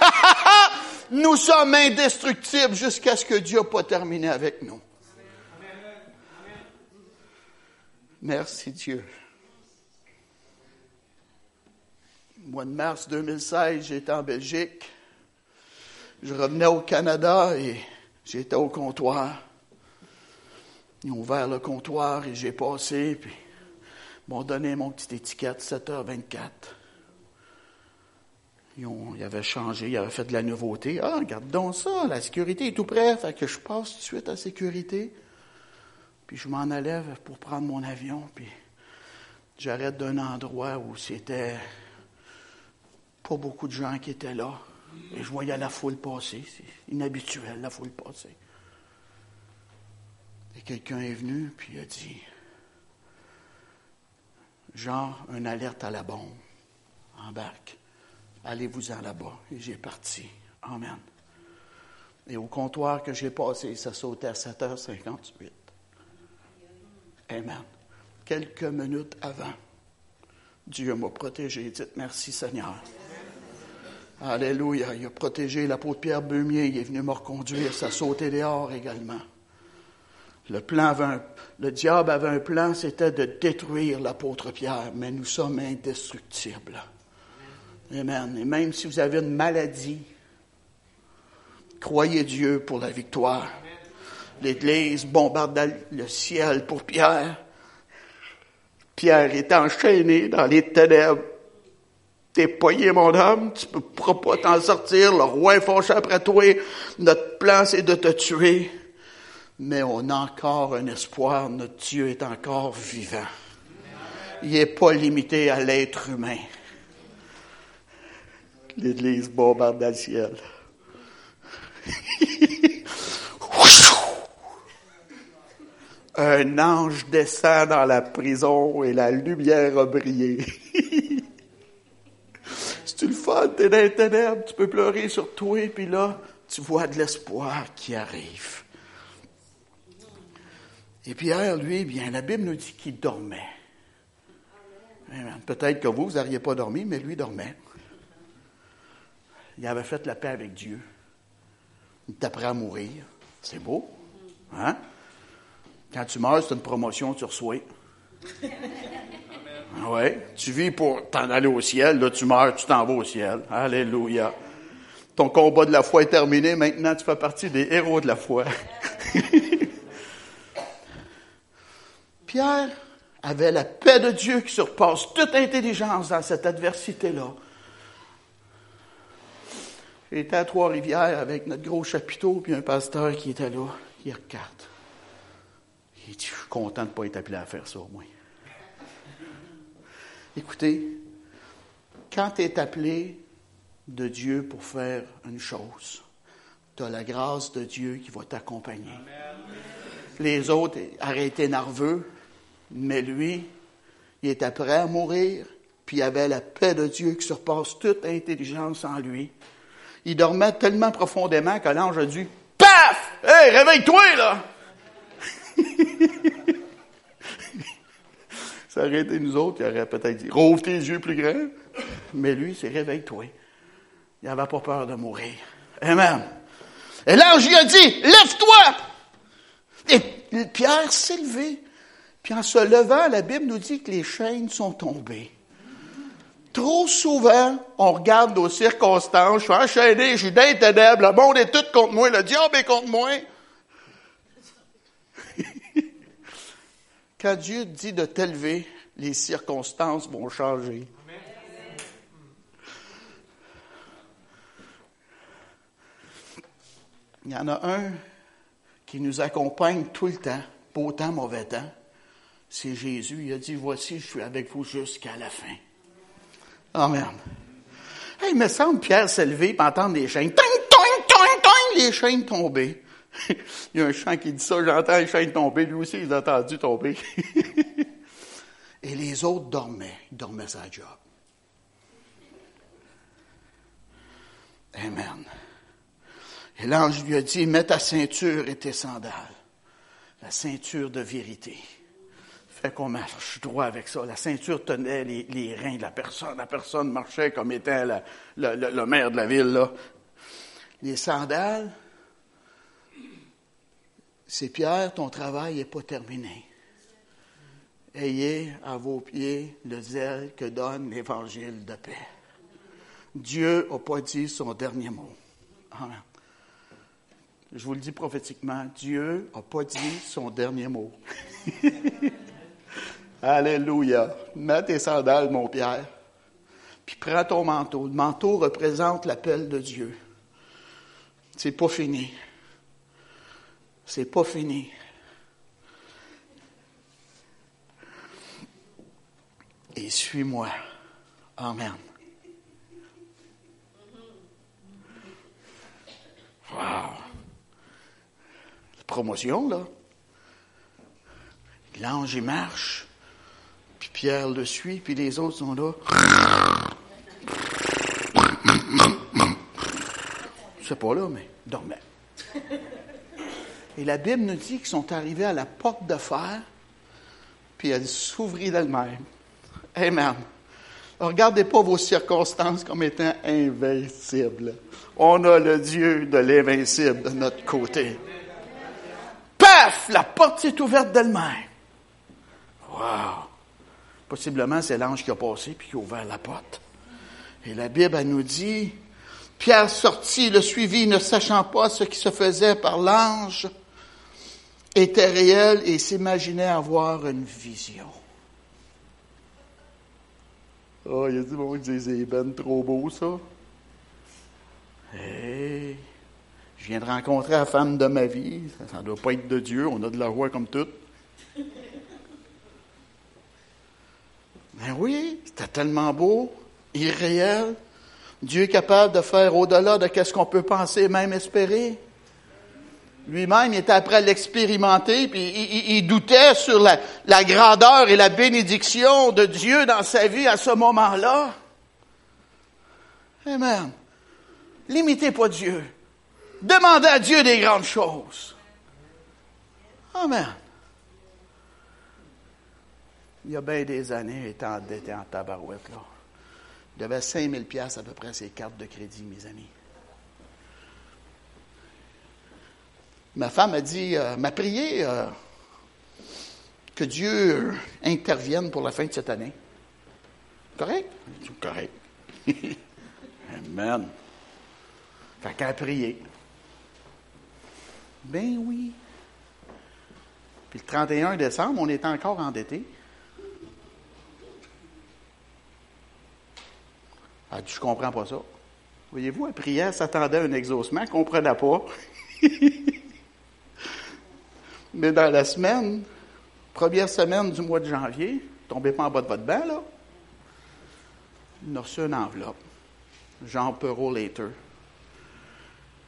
nous sommes indestructibles jusqu'à ce que Dieu n'a pas terminé avec nous. Merci Dieu. mois de mars 2016, j'étais en Belgique. Je revenais au Canada et j'étais au comptoir. Ils ont ouvert le comptoir et j'ai passé, puis ils m'ont donné mon petite étiquette 7h24. Ils, avaient changé, ils avaient fait de la nouveauté. Ah, regarde donc ça, la sécurité est tout près, fait que je passe tout de suite à sécurité. Puis je m'en allais pour prendre mon avion, puis j'arrête d'un endroit où c'était pas beaucoup de gens qui étaient là. Et je voyais la foule passer. C'est inhabituel, la foule passer. Et quelqu'un est venu, puis a dit Genre, une alerte à la bombe. Embarque. Allez-vous-en là-bas. Et j'ai parti. Amen. Et au comptoir que j'ai passé, ça sautait à 7h58. Amen. Quelques minutes avant, Dieu m'a protégé. Dites merci Seigneur. Alléluia. Il a protégé l'apôtre Pierre Beumier. Il est venu me reconduire. Ça sautait dehors également. Le plan avait le diable avait un plan, c'était de détruire l'apôtre Pierre, mais nous sommes indestructibles. Amen. Et même si vous avez une maladie, croyez Dieu pour la victoire. L'Église bombarde le ciel pour Pierre. Pierre est enchaîné dans les ténèbres. T'es poigné, mon homme, tu ne pourras pas t'en sortir, le roi est fâché après toi, notre plan c'est de te tuer. Mais on a encore un espoir, notre Dieu est encore vivant. Il n'est pas limité à l'être humain. L'Église bombarde le ciel. un ange descend dans la prison et la lumière a brillé. C'est le fun, t'es dans les ténèbres, tu peux pleurer sur toi, puis là, tu vois de l'espoir qui arrive. Et Pierre, lui, bien, la Bible nous dit qu'il dormait. Peut-être que vous, vous n'auriez pas dormi, mais lui dormait. Il avait fait la paix avec Dieu. Il t'apprend à mourir. C'est beau. Hein? Quand tu meurs, c'est une promotion, tu reçois. Oui, tu vis pour t'en aller au ciel, là tu meurs, tu t'en vas au ciel. Alléluia. Ton combat de la foi est terminé, maintenant tu fais partie des héros de la foi. Pierre avait la paix de Dieu qui surpasse toute intelligence dans cette adversité-là. J'étais à Trois-Rivières avec notre gros chapiteau, puis un pasteur qui était là, il regarde. Il dit, je suis content de ne pas être appelé à faire ça au moins. Écoutez, quand tu es appelé de Dieu pour faire une chose, tu as la grâce de Dieu qui va t'accompagner. Les autres arrêtaient nerveux, mais lui, il était prêt à mourir, puis il avait la paix de Dieu qui surpasse toute intelligence en lui. Il dormait tellement profondément que l'ange a dit Paf! Hé, réveille-toi, là! Ça aurait été nous autres, il aurait peut-être dit Rouvre tes yeux plus grands. Mais lui, c'est réveille-toi. Il n'avait pas peur de mourir. Amen. Et l'ange lui a dit Lève-toi! Et Pierre s'est levé. Puis en se levant, la Bible nous dit que les chaînes sont tombées. Trop souvent, on regarde nos circonstances, je suis enchaîné, je suis dans le monde est tout contre moi, le diable est contre moi. Quand Dieu dit de t'élever, les circonstances vont changer. Il y en a un qui nous accompagne tout le temps, beau temps, mauvais temps. C'est Jésus. Il a dit, voici, je suis avec vous jusqu'à la fin. Amen. Hey, il me semble Pierre levé et entendre les chaînes. Ting, ting, ting, ting, les chaînes tombées. il y a un chant qui dit ça, j'entends les chaînes tomber. Lui aussi, il a entendu tomber. et les autres dormaient. Ils dormaient sa job. Amen. Et l'ange lui a dit, mets ta ceinture et tes sandales. La ceinture de vérité qu'on marche droit avec ça. La ceinture tenait les, reins de la personne. La personne marchait comme étant le maire de la ville. Les sandales, c'est Pierre, ton travail n'est pas terminé. Ayez à vos pieds le zèle que donne l'évangile de paix. Dieu n'a pas dit son dernier mot. Je vous le dis prophétiquement, Dieu n'a pas dit son dernier mot. Alléluia. Mets tes sandales, mon Pierre. Puis prends ton manteau. Le manteau représente l'appel de Dieu. C'est pas fini. C'est pas fini. Et suis-moi. Amen. Wow. La promotion, là. L'ange, il marche. Pierre le suit, puis les autres sont là. Sais pas là, mais dormait. Et la Bible nous dit qu'ils sont arrivés à la porte de fer, puis elle s'ouvrit d'elle-même. Amen. Regardez pas vos circonstances comme étant invincibles. On a le Dieu de l'invincible de notre côté. Paf! La porte s'est ouverte d'elle-même. Wow! Possiblement, c'est l'ange qui a passé puis qui a ouvert la porte. Et la Bible, nous dit, Pierre sortit, le suivit, ne sachant pas ce qui se faisait par l'ange, était réel et s'imaginait avoir une vision. Oh, il a dit, c'est ben trop beau, ça. Hey, je viens de rencontrer la femme de ma vie. Ça ne doit pas être de Dieu, on a de la voix comme toute. Ben oui, c'était tellement beau, irréel. Dieu est capable de faire au-delà de ce qu'on peut penser, même espérer. Lui-même, il était après l'expérimenter, puis il, doutait sur la, la grandeur et la bénédiction de Dieu dans sa vie à ce moment-là. Amen. Limitez pas Dieu. Demandez à Dieu des grandes choses. Amen il y a bien des années, étant endetté en tabarouette, là. Il devait 5000 pièces à peu près ses cartes de crédit, mes amis. Ma femme a dit, euh, m'a prié euh, que Dieu intervienne pour la fin de cette année. Correct? Correct. Amen. Fait qu'à prier. Ben oui. Puis le 31 décembre, on est encore endetté. Elle dit, je comprends pas ça. Voyez-vous, priait, elle s'attendait à un exaucement, ne comprenait pas. Mais dans la semaine, première semaine du mois de janvier, tombez pas en bas de votre banc, là, il a reçu une enveloppe. Jean Perrault Later.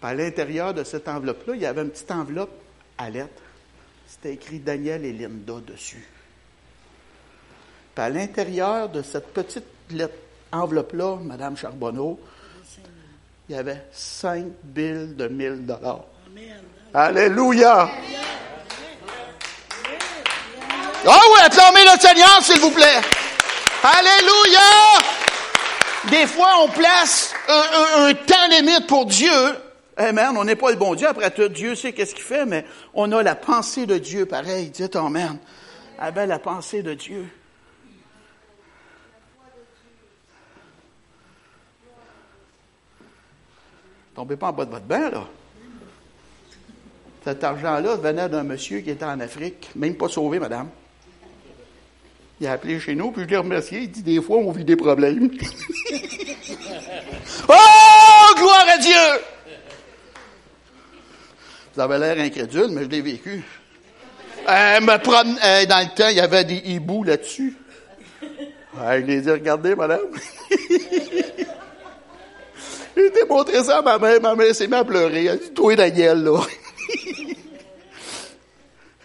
à l'intérieur de cette enveloppe-là, il y avait une petite enveloppe à lettres. C'était écrit Daniel et Linda dessus. Puis à l'intérieur de cette petite enveloppe-là, Madame Charbonneau, il y avait cinq billes de 1000 dollars. Alléluia! Ah oui, acclamez le Seigneur, s'il vous plaît. Alléluia! Des fois, on place un, temps limite pour Dieu. Amen. On n'est pas le bon Dieu. Après tout, Dieu sait qu'est-ce qu'il fait, mais on a la pensée de Dieu pareil. Dites Amen. Ah ben, la pensée de Dieu. Tombez pas en bas de votre bain, là. Cet argent-là venait d'un monsieur qui était en Afrique, même pas sauvé, madame. Il a appelé chez nous, puis je l'ai remercié. Il dit, des fois, on vit des problèmes. oh, gloire à Dieu! Vous avez l'air incrédule, mais je l'ai vécu. Euh, euh, dans le temps, il y avait des hiboux là-dessus. je les ai regardés, madame. J'ai été montré ça à ma mère. Ma mère s'est mise à pleurer. Elle dit, toi, Daniel, là.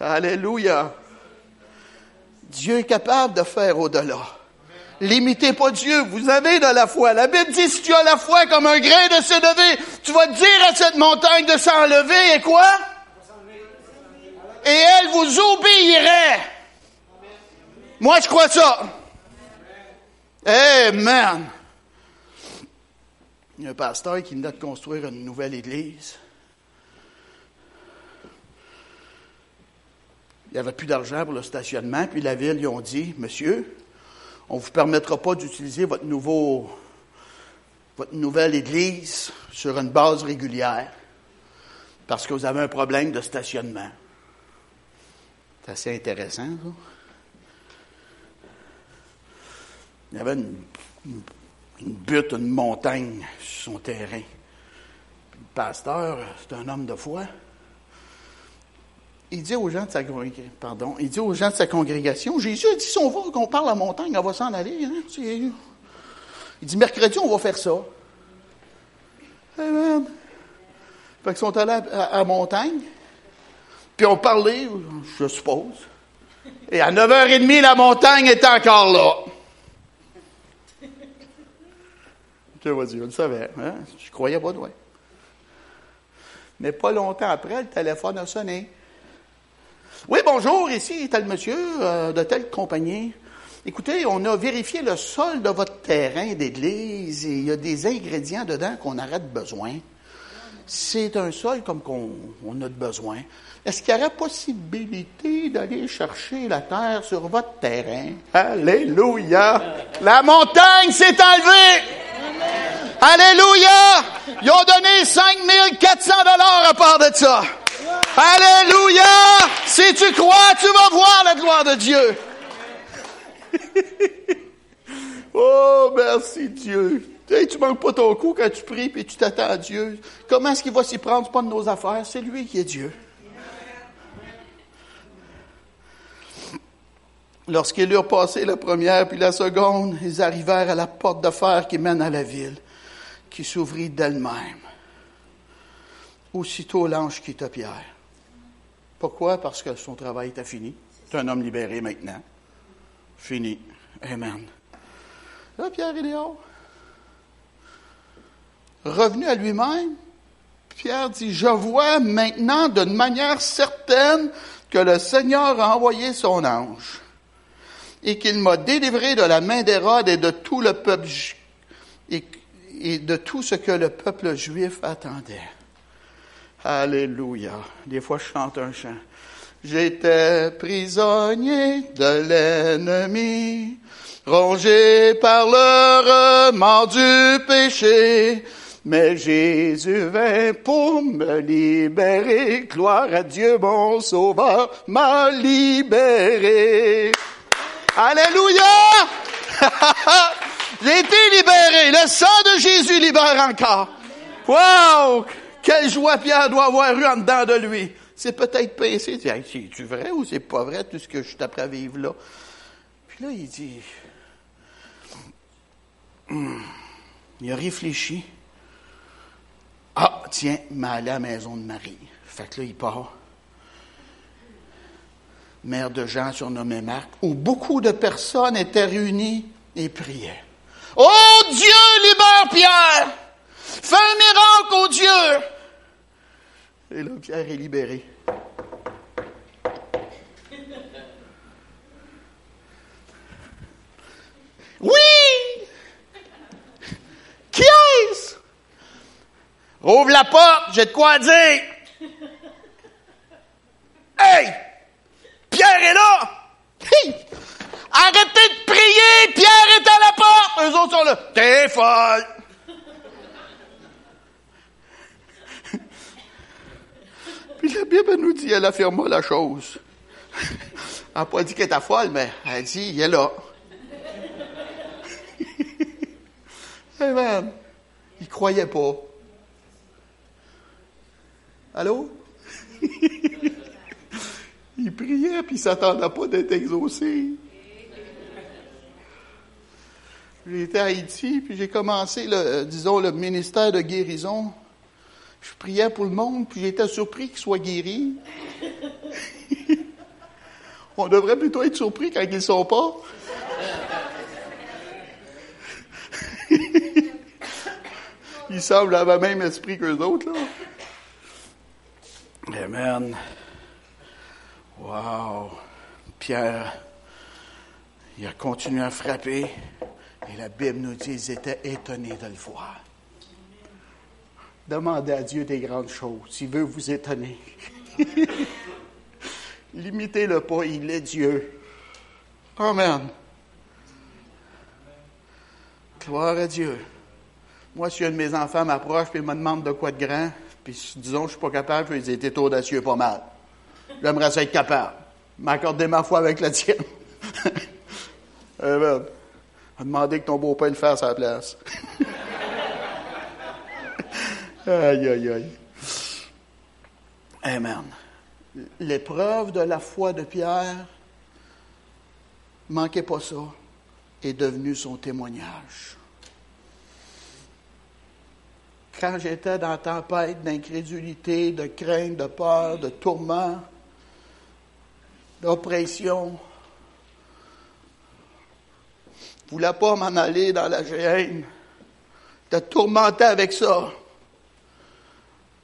Alléluia. Dieu est capable de faire au-delà. Limitez pas Dieu. Vous avez de la foi. La Bible dit, si tu as la foi comme un grain de se lever, tu vas dire à cette montagne de s'enlever et quoi? Et elle vous obéirait. Moi, je crois ça. Amen. Il y a un pasteur qui venait de construire une nouvelle église. Il n'y avait plus d'argent pour le stationnement, puis la ville, lui ont dit, Monsieur, on ne vous permettra pas d'utiliser votre nouveau, votre nouvelle église sur une base régulière parce que vous avez un problème de stationnement. C'est assez intéressant, ça. Il y avait une une butte, une montagne sur son terrain. le pasteur, c'est un homme de foi. Il dit aux gens de sa congrégation, pardon, de sa congrégation, Jésus a dit, si on va qu'on parle à la montagne, on va s'en aller. Hein? Il dit, mercredi, on va faire ça. Amen. Fait qu'ils sont allés à, la montagne, puis on parlait, je suppose. Et à 9h30, la montagne était encore là. Je le savais. Hein? Je croyais pas, toi. Mais pas longtemps après, le téléphone a sonné. Oui, bonjour, ici tel monsieur euh, de telle compagnie. Écoutez, on a vérifié le sol de votre terrain d'église et il y a des ingrédients dedans qu'on aurait besoin. C'est un sol comme qu'on on a besoin. Est-ce qu'il y aurait possibilité d'aller chercher la terre sur votre terrain? Alléluia! La montagne s'est enlevée! Alléluia! Ils ont donné 5400 dollars à part de ça. Alléluia! Si tu crois, tu vas voir la gloire de Dieu. oh, merci Dieu. Tu tu manques pas ton coup quand tu pries et tu t'attends à Dieu. Comment est-ce qu'il va s'y prendre? pas de nos affaires. C'est lui qui est Dieu. Lorsqu'ils eurent passé la première puis la seconde, ils arrivèrent à la porte de fer qui mène à la ville qui s'ouvrit d'elle-même. Aussitôt l'ange quitta Pierre. Pourquoi? Parce que son travail était fini. C'est un homme libéré maintenant. Fini. Amen. Là, Pierre est dehors. Revenu à lui-même, Pierre dit, je vois maintenant d'une manière certaine que le Seigneur a envoyé son ange et qu'il m'a délivré de la main d'Hérode et de tout le peuple et de tout ce que le peuple juif attendait. Alléluia. Des fois, je chante un chant. J'étais prisonnier de l'ennemi, rongé par le remords du péché. Mais Jésus vint pour me libérer. Gloire à Dieu, mon sauveur m'a libéré. Alléluia! J'ai été libéré. Le sang de Jésus libère encore. Wow! Quelle joie Pierre doit avoir eu en dedans de lui. C'est peut-être pincé. C'est-tu vrai ou c'est pas vrai tout ce que je suis après à vivre là? Puis là, il dit, hum. il a réfléchi. Ah, tiens, il à la maison de Marie. Fait que là, il part. Mère de Jean surnommé Marc, où beaucoup de personnes étaient réunies et priaient. Oh Dieu, libère Pierre! Fais un miracle, oh Dieu! Et là, Pierre est libéré. Oui! Qui est-ce? Ouvre la porte, j'ai de quoi dire. Hey! Pierre est là! Hey! Arrêtez de prier! Pierre est à la porte! Eux autres sont là. T'es folle! Puis la Bible nous dit, elle affirma la chose. Elle n'a pas dit qu'elle était folle, mais elle dit, il est là. Amen. Il croyait pas. Allô? il priait, puis il s'attendait pas d'être exaucé. J'étais à Haïti, puis j'ai commencé, le, disons, le ministère de guérison. Je priais pour le monde, puis j'étais surpris qu'il soit guéri. On devrait plutôt être surpris quand ils ne sont pas. ils semblent avoir le même esprit qu'eux autres, là. Amen. Wow. Pierre, il a continué à frapper. Et la Bible nous dit qu'ils étaient étonnés de le voir. Demandez à Dieu des grandes choses. S'il veut vous étonner. Limitez-le pas, il est Dieu. Amen. Gloire à Dieu. Moi, si un de mes enfants m'approche et me demande de quoi de grand, puis disons je suis pas capable, puis ils étaient audacieux pas mal. J'aimerais être capable. M'accorder ma foi avec la tienne. Amen. A demandé que ton beau-père le fasse à la place. aïe, aïe, aïe. Amen. L'épreuve de la foi de Pierre, manquez pas ça, est devenue son témoignage. Quand j'étais dans la tempête d'incrédulité, de crainte, de peur, de tourment, d'oppression, je voulais pas m'en aller dans la gêne. T'as tourmenté avec ça.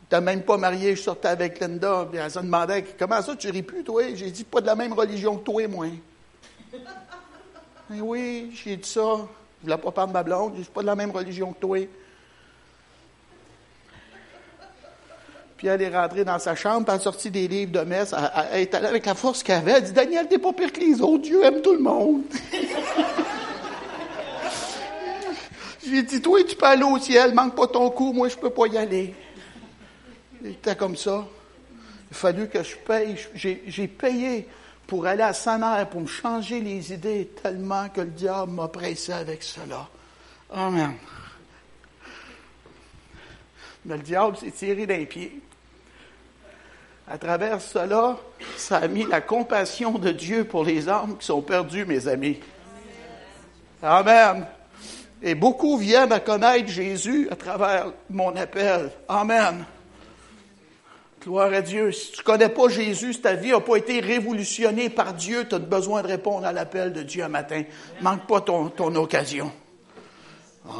T'as même pas marié, je sortais avec Linda, puis elle se demandait comment ça tu ris plus, toi? J'ai dit pas de la même religion que toi, moi. Mais oui, j'ai dit ça. Je voulais pas parler de ma blonde, je suis pas de la même religion que toi. Puis elle est rentrée dans sa chambre, puis elle a sorti des livres de messe. Elle, est allée avec la force qu'elle avait. Elle dit Daniel, t'es pas pire que les autres. Dieu aime tout le monde. J'ai dit Toi, tu peux aller au ciel, manque pas ton coup, moi, je peux pas y aller. C'était comme ça. Il a fallu que je paye. J'ai payé pour aller à Saner, pour me changer les idées, tellement que le diable m'a pressé avec cela. Amen. Mais le diable s'est tiré d'un pied. À travers cela, ça a mis la compassion de Dieu pour les âmes qui sont perdues, mes amis. Amen. Et beaucoup viennent à connaître Jésus à travers mon appel. Amen. Gloire à Dieu. Si tu ne connais pas Jésus, si ta vie n'a pas été révolutionnée par Dieu, tu as besoin de répondre à l'appel de Dieu un matin. Manque pas ton, ton occasion.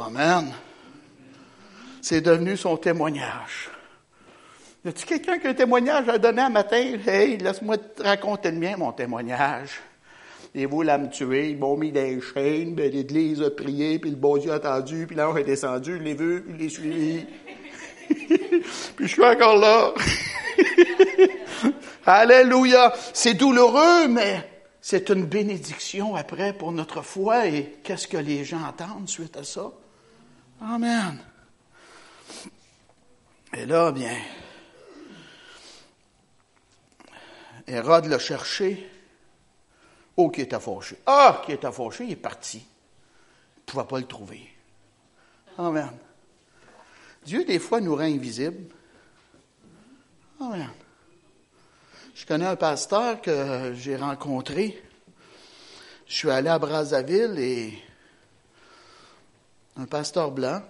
Amen. C'est devenu son témoignage. Y a-t-il quelqu'un qui a un témoignage à donner un matin? Hey, laisse-moi te raconter le mien, mon témoignage. Et vous, là, me tuer, ils m'ont mis des chaînes, puis l'Église a prié, puis le bon Dieu a attendu, puis l'ange est descendu, je l'ai vu, je l'ai suivi. puis je suis encore là. Alléluia. C'est douloureux, mais c'est une bénédiction après pour notre foi. Et qu'est-ce que les gens entendent suite à ça? Amen. Et là, bien, Hérode l'a cherché. Oh, qui était fâché. Ah, qui était fâché, il est parti. Il ne pouvait pas le trouver. Amen. Dieu, des fois, nous rend invisibles. Amen. Je connais un pasteur que j'ai rencontré. Je suis allé à Brazzaville et un pasteur blanc,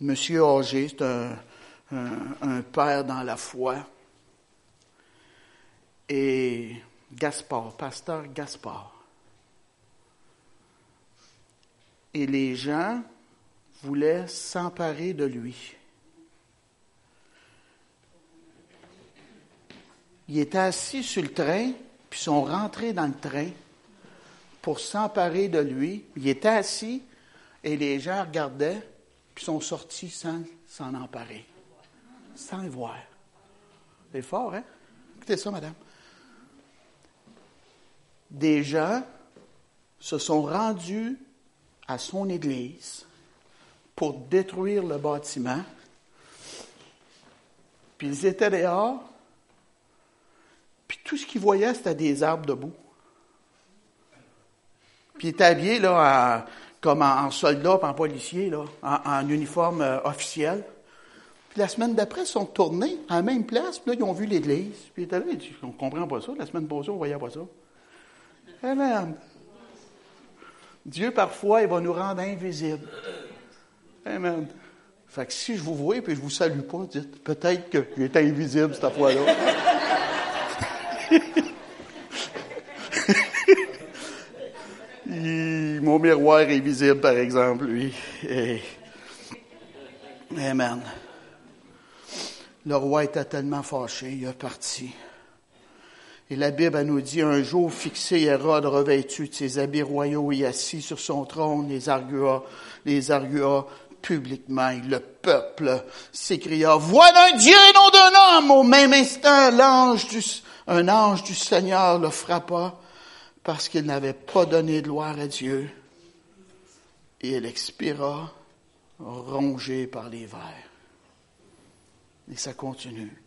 Monsieur Auger, c'est un, un, père dans la foi. Et Gaspard, pasteur Gaspard. Et les gens voulaient s'emparer de lui. Ils étaient assis sur le train, puis sont rentrés dans le train pour s'emparer de lui. Il était assis et les gens regardaient, puis sont sortis sans s'en emparer, sans le voir. C'est fort, hein? Écoutez ça, madame. Des gens se sont rendus à son église pour détruire le bâtiment. Puis ils étaient dehors, puis tout ce qu'ils voyaient, c'était des arbres debout. Puis il était habillé là, comme en, soldat, en policier, là, en, uniforme euh, officiel. Puis la semaine d'après, ils sont tournés à la même place, puis là, ils ont vu l'église. Puis ils étaient là, ils disent, on ne comprend pas ça. La semaine passée, on ne voyait pas ça. Amen. Dieu, parfois, il va nous rendre invisibles. Amen. Fait que si je vous vois et je vous salue pas, dites peut-être qu'il est invisible cette fois-là. mon miroir est visible, par exemple, lui. Amen. Le roi était tellement fâché, il est parti. Et la Bible nous dit, un jour fixé, Hérode, revêtu de ses habits royaux et assis sur son trône, les argua, les argua publiquement. le peuple s'écria, voilà un Dieu et non d'un homme. Au même instant, un ange du Seigneur le frappa parce qu'il n'avait pas donné de gloire à Dieu. Et il expira, rongé par les vers. Et ça continue.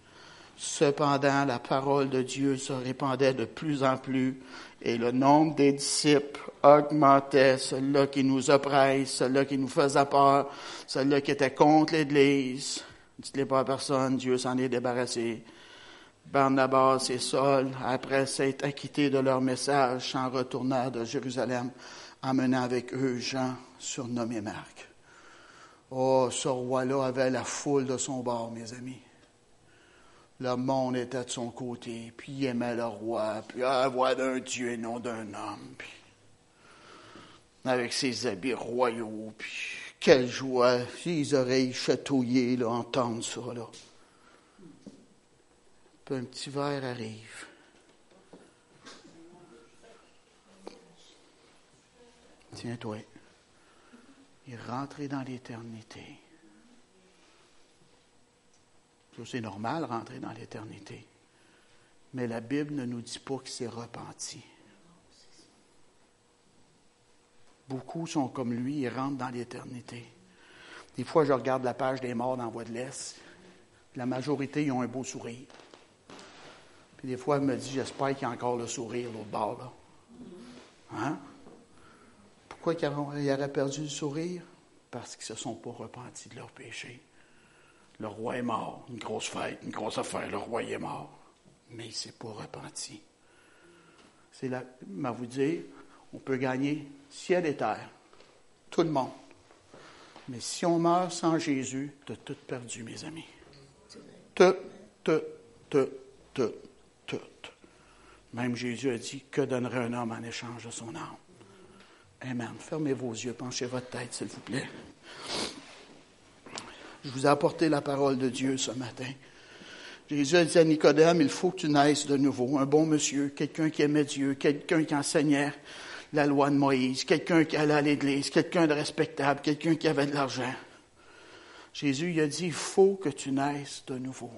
Cependant, la parole de Dieu se répandait de plus en plus et le nombre des disciples augmentait, ceux-là qui nous oppressent, ceux-là qui nous faisaient peur, ceux-là qui étaient contre l'Église. Dites-les pas à personne, Dieu s'en est débarrassé. Barnabas et Saul, après s'être acquittés de leur message, s'en retournèrent de Jérusalem, emmenant avec eux Jean, surnommé Marc. Oh, ce roi-là avait la foule de son bord, mes amis. Le monde était de son côté, puis il aimait le roi, puis ah, voix d'un Dieu et non d'un homme, puis avec ses habits royaux, puis quelle joie, ses oreilles chatouillées, là, entendre ça, là. Puis un petit verre arrive. Tiens-toi. Il est rentré dans l'éternité c'est normal rentrer dans l'éternité. Mais la Bible ne nous dit pas qu'il s'est repenti. Beaucoup sont comme lui, ils rentrent dans l'éternité. Des fois, je regarde la page des morts dans Voie de l'Est. La majorité, ils ont un beau sourire. Puis des fois, elle me dit, j'espère qu'il y a encore le sourire l'autre bord, là. Hein? Pourquoi ils auraient perdu le sourire? Parce qu'ils ne se sont pas repentis de leur péché. Le roi est mort. Une grosse fête, une grosse affaire. Le roi est mort. Mais il ne s'est pas repenti. C'est là, à vous dire, on peut gagner ciel et terre. Tout le monde. Mais si on meurt sans Jésus, tu as tout perdu, mes amis. Tout, tout, tout, tout, tout. Même Jésus a dit, que donnerait un homme en échange de son âme? Amen. Fermez vos yeux, penchez votre tête, s'il vous plaît. Je vous ai apporté la parole de Dieu ce matin. Jésus a dit à Nicodème, il faut que tu naisses de nouveau. Un bon monsieur, quelqu'un qui aimait Dieu, quelqu'un qui enseignait la loi de Moïse, quelqu'un qui allait à l'église, quelqu'un de respectable, quelqu'un qui avait de l'argent. Jésus il a dit, il faut que tu naisses de nouveau.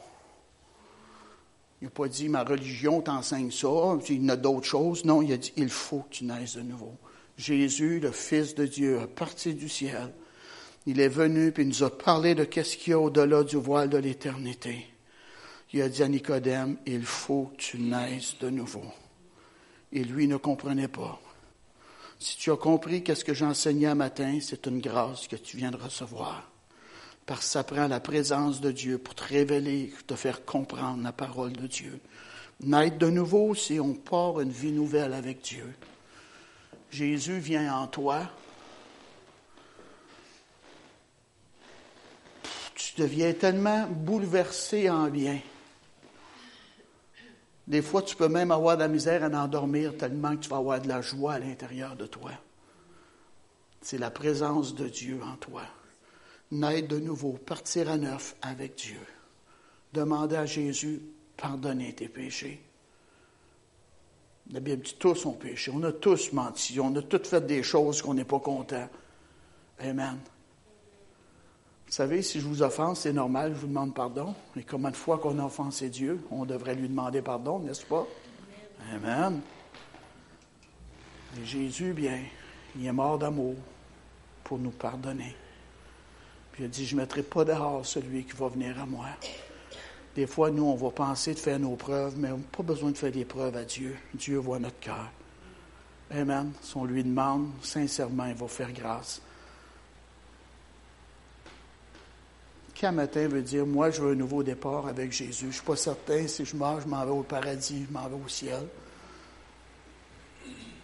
Il n'a pas dit ma religion t'enseigne ça, il y a d'autres choses. Non, il a dit il faut que tu naisses de nouveau. Jésus, le Fils de Dieu, a parti du ciel. Il est venu puis il nous a parlé de qu'est-ce qu'il y a au-delà du voile de l'éternité. Il a dit à Nicodème, il faut que tu naisses de nouveau. Et lui ne comprenait pas. Si tu as compris qu'est-ce que j'enseignais un matin, c'est une grâce que tu viens de recevoir. Parce que ça prend la présence de Dieu pour te révéler, te faire comprendre la parole de Dieu. Naître de nouveau, c'est on part une vie nouvelle avec Dieu. Jésus vient en toi. Tu deviens tellement bouleversé en bien. Des fois, tu peux même avoir de la misère à en endormir tellement que tu vas avoir de la joie à l'intérieur de toi. C'est la présence de Dieu en toi. Naître de nouveau, partir à neuf avec Dieu. Demander à Jésus, pardonner tes péchés. La Bible dit tous ont péché. On a tous menti. On a tous fait des choses qu'on n'est pas content. Amen. Vous savez, si je vous offense, c'est normal, je vous demande pardon. Et combien de fois qu'on a offensé Dieu, on devrait lui demander pardon, n'est-ce pas? Amen. Et Jésus, bien, il est mort d'amour pour nous pardonner. Puis il a dit, je ne mettrai pas dehors celui qui va venir à moi. Des fois, nous, on va penser de faire nos preuves, mais on n'a pas besoin de faire des preuves à Dieu. Dieu voit notre cœur. Amen. Si on lui demande, sincèrement, il va faire grâce. Quand matin veut dire, moi, je veux un nouveau départ avec Jésus. Je ne suis pas certain, si je meurs, je m'en vais au paradis, je m'en vais au ciel.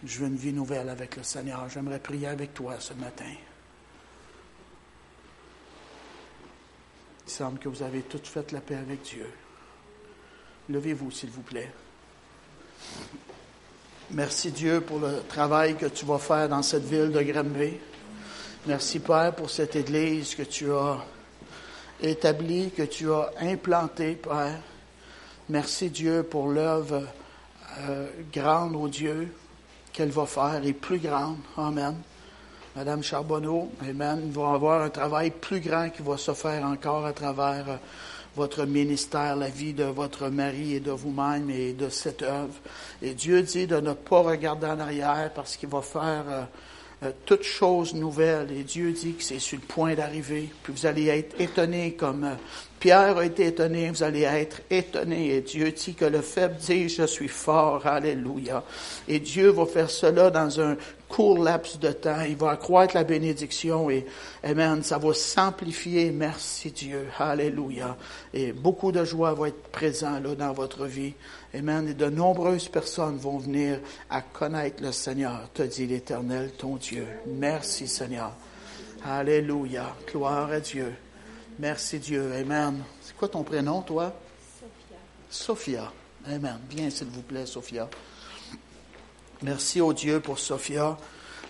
Je veux une vie nouvelle avec le Seigneur. J'aimerais prier avec toi ce matin. Il semble que vous avez toutes fait la paix avec Dieu. Levez-vous, s'il vous plaît. Merci Dieu pour le travail que tu vas faire dans cette ville de Granby. Merci Père pour cette Église que tu as établi, que tu as implanté, Père. Merci Dieu pour l'œuvre euh, grande, au Dieu, qu'elle va faire et plus grande. Amen. Madame Charbonneau, Amen, il va avoir un travail plus grand qui va se faire encore à travers euh, votre ministère, la vie de votre mari et de vous-même et de cette œuvre. Et Dieu dit de ne pas regarder en arrière parce qu'il va faire euh, euh, toutes choses nouvelles. Et Dieu dit que c'est sur le point d'arriver. Puis vous allez être étonnés comme euh, Pierre a été étonné, vous allez être étonnés. Et Dieu dit que le faible dit, je suis fort. Alléluia. Et Dieu va faire cela dans un court laps de temps. Il va accroître la bénédiction et, Amen, ça va s'amplifier. Merci Dieu. Alléluia. Et beaucoup de joie va être présent là dans votre vie. Amen. Et de nombreuses personnes vont venir à connaître le Seigneur, te dit l'Éternel, ton Dieu. Merci Seigneur. Alléluia. Gloire à Dieu. Merci Dieu. Amen. C'est quoi ton prénom, toi? Sophia. Sophia. Amen. Bien, s'il vous plaît, Sophia. Merci au Dieu pour Sophia.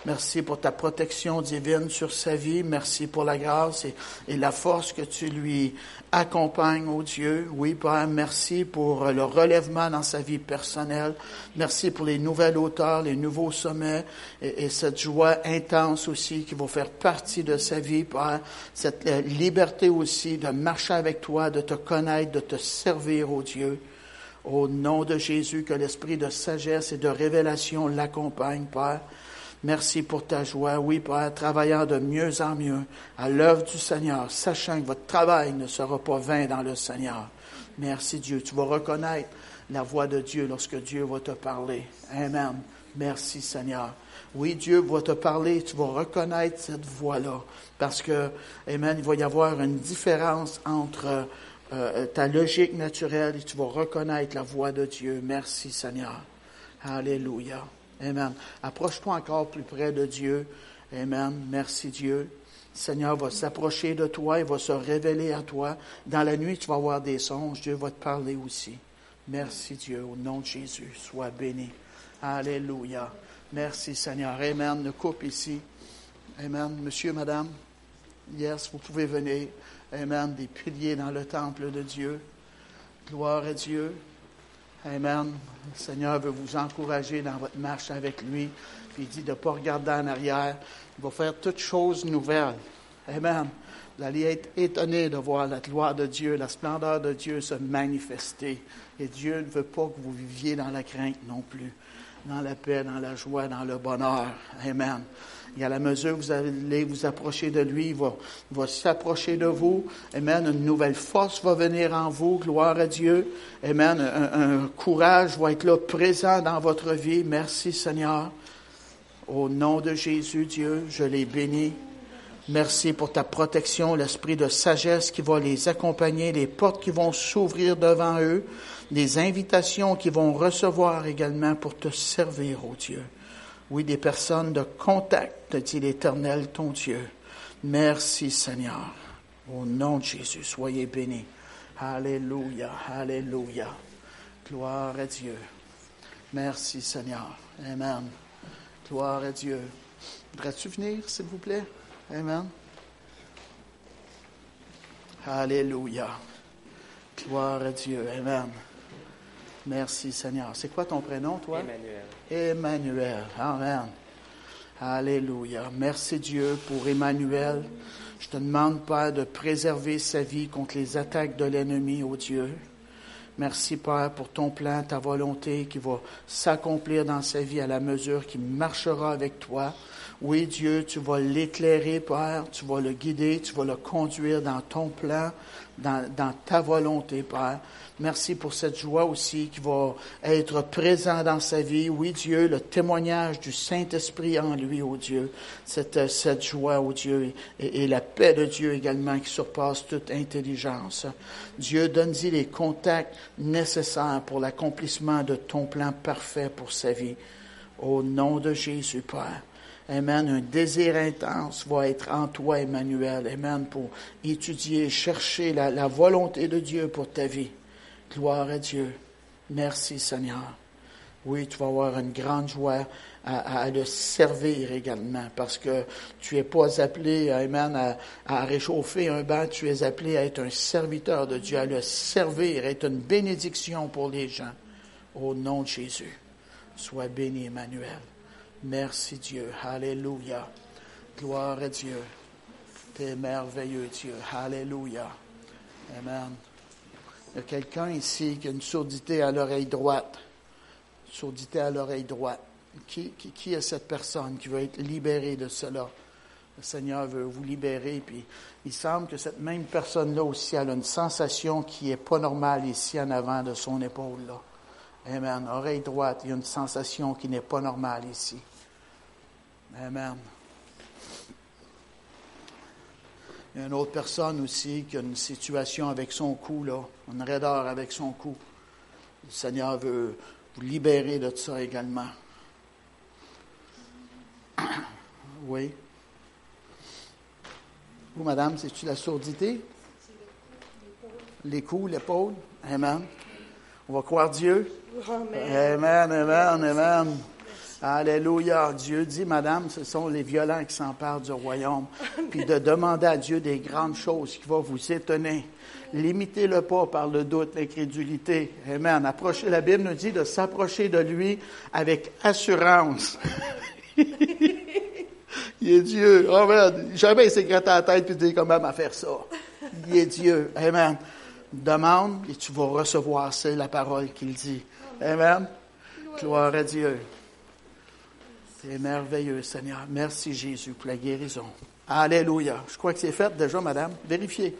Merci pour ta protection divine sur sa vie. Merci pour la grâce et, la force que tu lui accompagnes, au Dieu. Oui, Père, merci pour le relèvement dans sa vie personnelle. Merci pour les nouvelles hauteurs, les nouveaux sommets et, et cette joie intense aussi qui va faire partie de sa vie, Père. Cette euh, liberté aussi de marcher avec toi, de te connaître, de te servir, au Dieu. Au nom de Jésus, que l'esprit de sagesse et de révélation l'accompagne, Père. Merci pour ta joie. Oui, Père, travaillant de mieux en mieux à l'œuvre du Seigneur, sachant que votre travail ne sera pas vain dans le Seigneur. Merci Dieu. Tu vas reconnaître la voix de Dieu lorsque Dieu va te parler. Amen. Merci Seigneur. Oui, Dieu va te parler, tu vas reconnaître cette voix-là. Parce que, Amen, il va y avoir une différence entre euh, ta logique naturelle et tu vas reconnaître la voix de Dieu. Merci Seigneur. Alléluia. Amen. Approche-toi encore plus près de Dieu. Amen. Merci Dieu. Seigneur va s'approcher de toi, il va se révéler à toi. Dans la nuit, tu vas avoir des songes. Dieu va te parler aussi. Merci Dieu. Au nom de Jésus, sois béni. Alléluia. Merci Seigneur. Amen. Le coupe ici. Amen. Monsieur, madame. Yes, vous pouvez venir. Amen. Des piliers dans le temple de Dieu. Gloire à Dieu. Amen. Le Seigneur veut vous encourager dans votre marche avec lui. Puis il dit de ne pas regarder en arrière. Il va faire toutes choses nouvelles. Amen. Vous allez être étonné de voir la gloire de Dieu, la splendeur de Dieu se manifester. Et Dieu ne veut pas que vous viviez dans la crainte non plus, dans la paix, dans la joie, dans le bonheur. Amen. Et à la mesure que vous allez vous approcher de lui, il va, s'approcher de vous. Amen. Une nouvelle force va venir en vous. Gloire à Dieu. Amen. Un, un courage va être là présent dans votre vie. Merci Seigneur. Au nom de Jésus, Dieu, je les bénis. Merci pour ta protection, l'esprit de sagesse qui va les accompagner, les portes qui vont s'ouvrir devant eux, les invitations qu'ils vont recevoir également pour te servir, ô Dieu. Oui, des personnes de contact, dit l'Éternel, ton Dieu. Merci Seigneur. Au nom de Jésus, soyez bénis. Alléluia, Alléluia. Gloire à Dieu. Merci Seigneur. Amen. Gloire à Dieu. Voudrais-tu venir, s'il vous plaît? Amen. Alléluia. Gloire à Dieu. Amen. Merci Seigneur. C'est quoi ton prénom, toi? Emmanuel. Emmanuel. Amen. Alléluia. Merci Dieu pour Emmanuel. Je te demande, Père, de préserver sa vie contre les attaques de l'ennemi, ô Dieu. Merci, Père, pour ton plan, ta volonté qui va s'accomplir dans sa vie à la mesure qu'il marchera avec toi. Oui, Dieu, tu vas l'éclairer, Père, tu vas le guider, tu vas le conduire dans ton plan, dans ta volonté, Père. Merci pour cette joie aussi qui va être présent dans sa vie. Oui, Dieu, le témoignage du Saint-Esprit en lui, ô Dieu. Cette, cette joie, ô Dieu, et, la paix de Dieu également qui surpasse toute intelligence. Dieu, donne-y les contacts nécessaires pour l'accomplissement de ton plan parfait pour sa vie. Au nom de Jésus, Père. Amen. Un désir intense va être en toi, Emmanuel. Amen. Pour étudier, chercher la volonté de Dieu pour ta vie. Gloire à Dieu. Merci Seigneur. Oui, tu vas avoir une grande joie à, le servir également parce que tu es pas appelé, Amen, à, à, réchauffer un banc, tu es appelé à être un serviteur de Dieu, à le servir, à être une bénédiction pour les gens. Au nom de Jésus. Sois béni, Emmanuel. Merci Dieu. Alléluia. Gloire à Dieu. T'es merveilleux, Dieu. Alléluia. Amen. Il y a quelqu'un ici qui a une surdité à l'oreille droite. Surdité à l'oreille droite. Qui, est cette personne qui veut être libérée de cela? Le Seigneur veut vous libérer. Puis il semble que cette même personne-là aussi elle a une sensation qui n'est pas normale ici en avant de son épaule. Là. Amen. Oreille droite, il y a une sensation qui n'est pas normale ici. Amen. Il y a une autre personne aussi qui a une situation avec son cou, là, une raideur avec son cou. Le Seigneur veut vous libérer de ça également. Oui. Vous, madame, c'est-tu la surdité? Les coups, l'épaule. Amen. On va croire Dieu. Amen. Amen, amen, amen. Alléluia. Dieu dit, Madame, ce sont les violents qui s'emparent du royaume. Puis de demander à Dieu des grandes choses qui vont vous étonner. Limitez-le pas par le doute, l'incrédulité. Amen. Approchez, la Bible nous dit de s'approcher de lui avec assurance. Il est Dieu. Amen. Jamais il s'est gratté la tête et dit comment à faire ça? Il est Dieu. Amen. Demande et tu vas recevoir. C'est la parole qu'il dit. Amen. Gloire à Dieu. C'est merveilleux, Seigneur. Merci, Jésus, pour la guérison. Alléluia. Je crois que c'est fait déjà, madame. Vérifiez.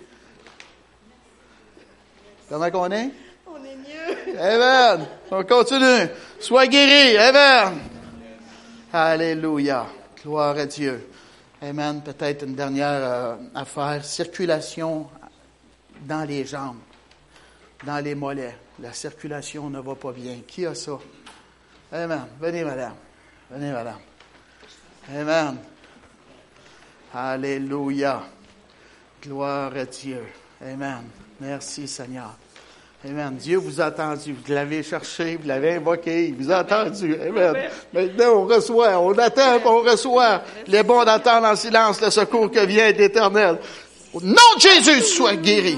Comment qu'on est? On est mieux. Amen. On continue. Sois guéri. Amen. Alléluia. Gloire à Dieu. Amen. Peut-être une dernière euh, affaire. Circulation dans les jambes, dans les mollets. La circulation ne va pas bien. Qui a ça? Amen. Venez, madame. Venez, madame. Amen. Alléluia. Gloire à Dieu. Amen. Merci, Seigneur. Amen. Dieu vous a entendu. Vous l'avez cherché, vous l'avez invoqué, il vous a entendu. Amen. Maintenant, on reçoit, on attend, on reçoit. Il est bon d'attendre en silence le secours que vient d'Éternel. Au nom de Jésus, sois guéri.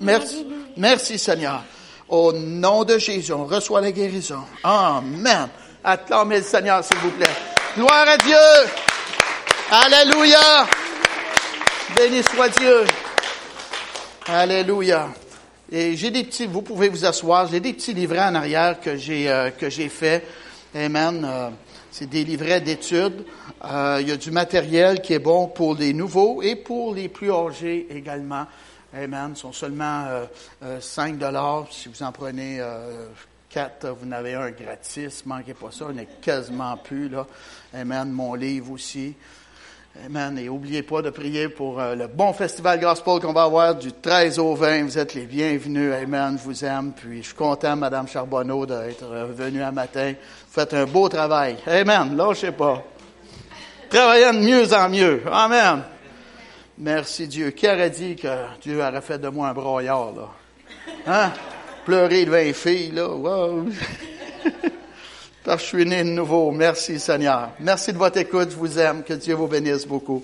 Merci. Merci, Seigneur. Au nom de Jésus, on reçoit la guérison. Amen. Acclamez le Seigneur, s'il vous plaît. Gloire à Dieu. Alléluia. Béni soit Dieu. Alléluia. Et j'ai des petits, vous pouvez vous asseoir, j'ai des petits livrets en arrière que j'ai euh, que j'ai fait. Amen. Euh, c'est des livrets d'études. Euh, il y a du matériel qui est bon pour les nouveaux et pour les plus âgés également. Amen. Ils sont seulement euh, 5 dollars. Si vous en prenez quatre, vous en avez un gratis. Manquez pas ça. On n'est quasiment plus là. Amen. Mon livre aussi. Amen. Et n'oubliez pas de prier pour euh, le bon festival gospel qu'on va avoir du 13 au 20. Vous êtes les bienvenus. Amen. Je vous aime. Puis je suis content, Madame Charbonneau, d'être venue un matin. Vous faites un beau travail. Amen. Lâchez pas. Travaillons de mieux en mieux. Amen. Merci Dieu. Qui aurait dit que Dieu aurait fait de moi un broyard, là? Hein? Pleurer devant les filles, là. Wow. Parce que je suis né de nouveau. Merci Seigneur. Merci de votre écoute. Je vous aime. Que Dieu vous bénisse beaucoup.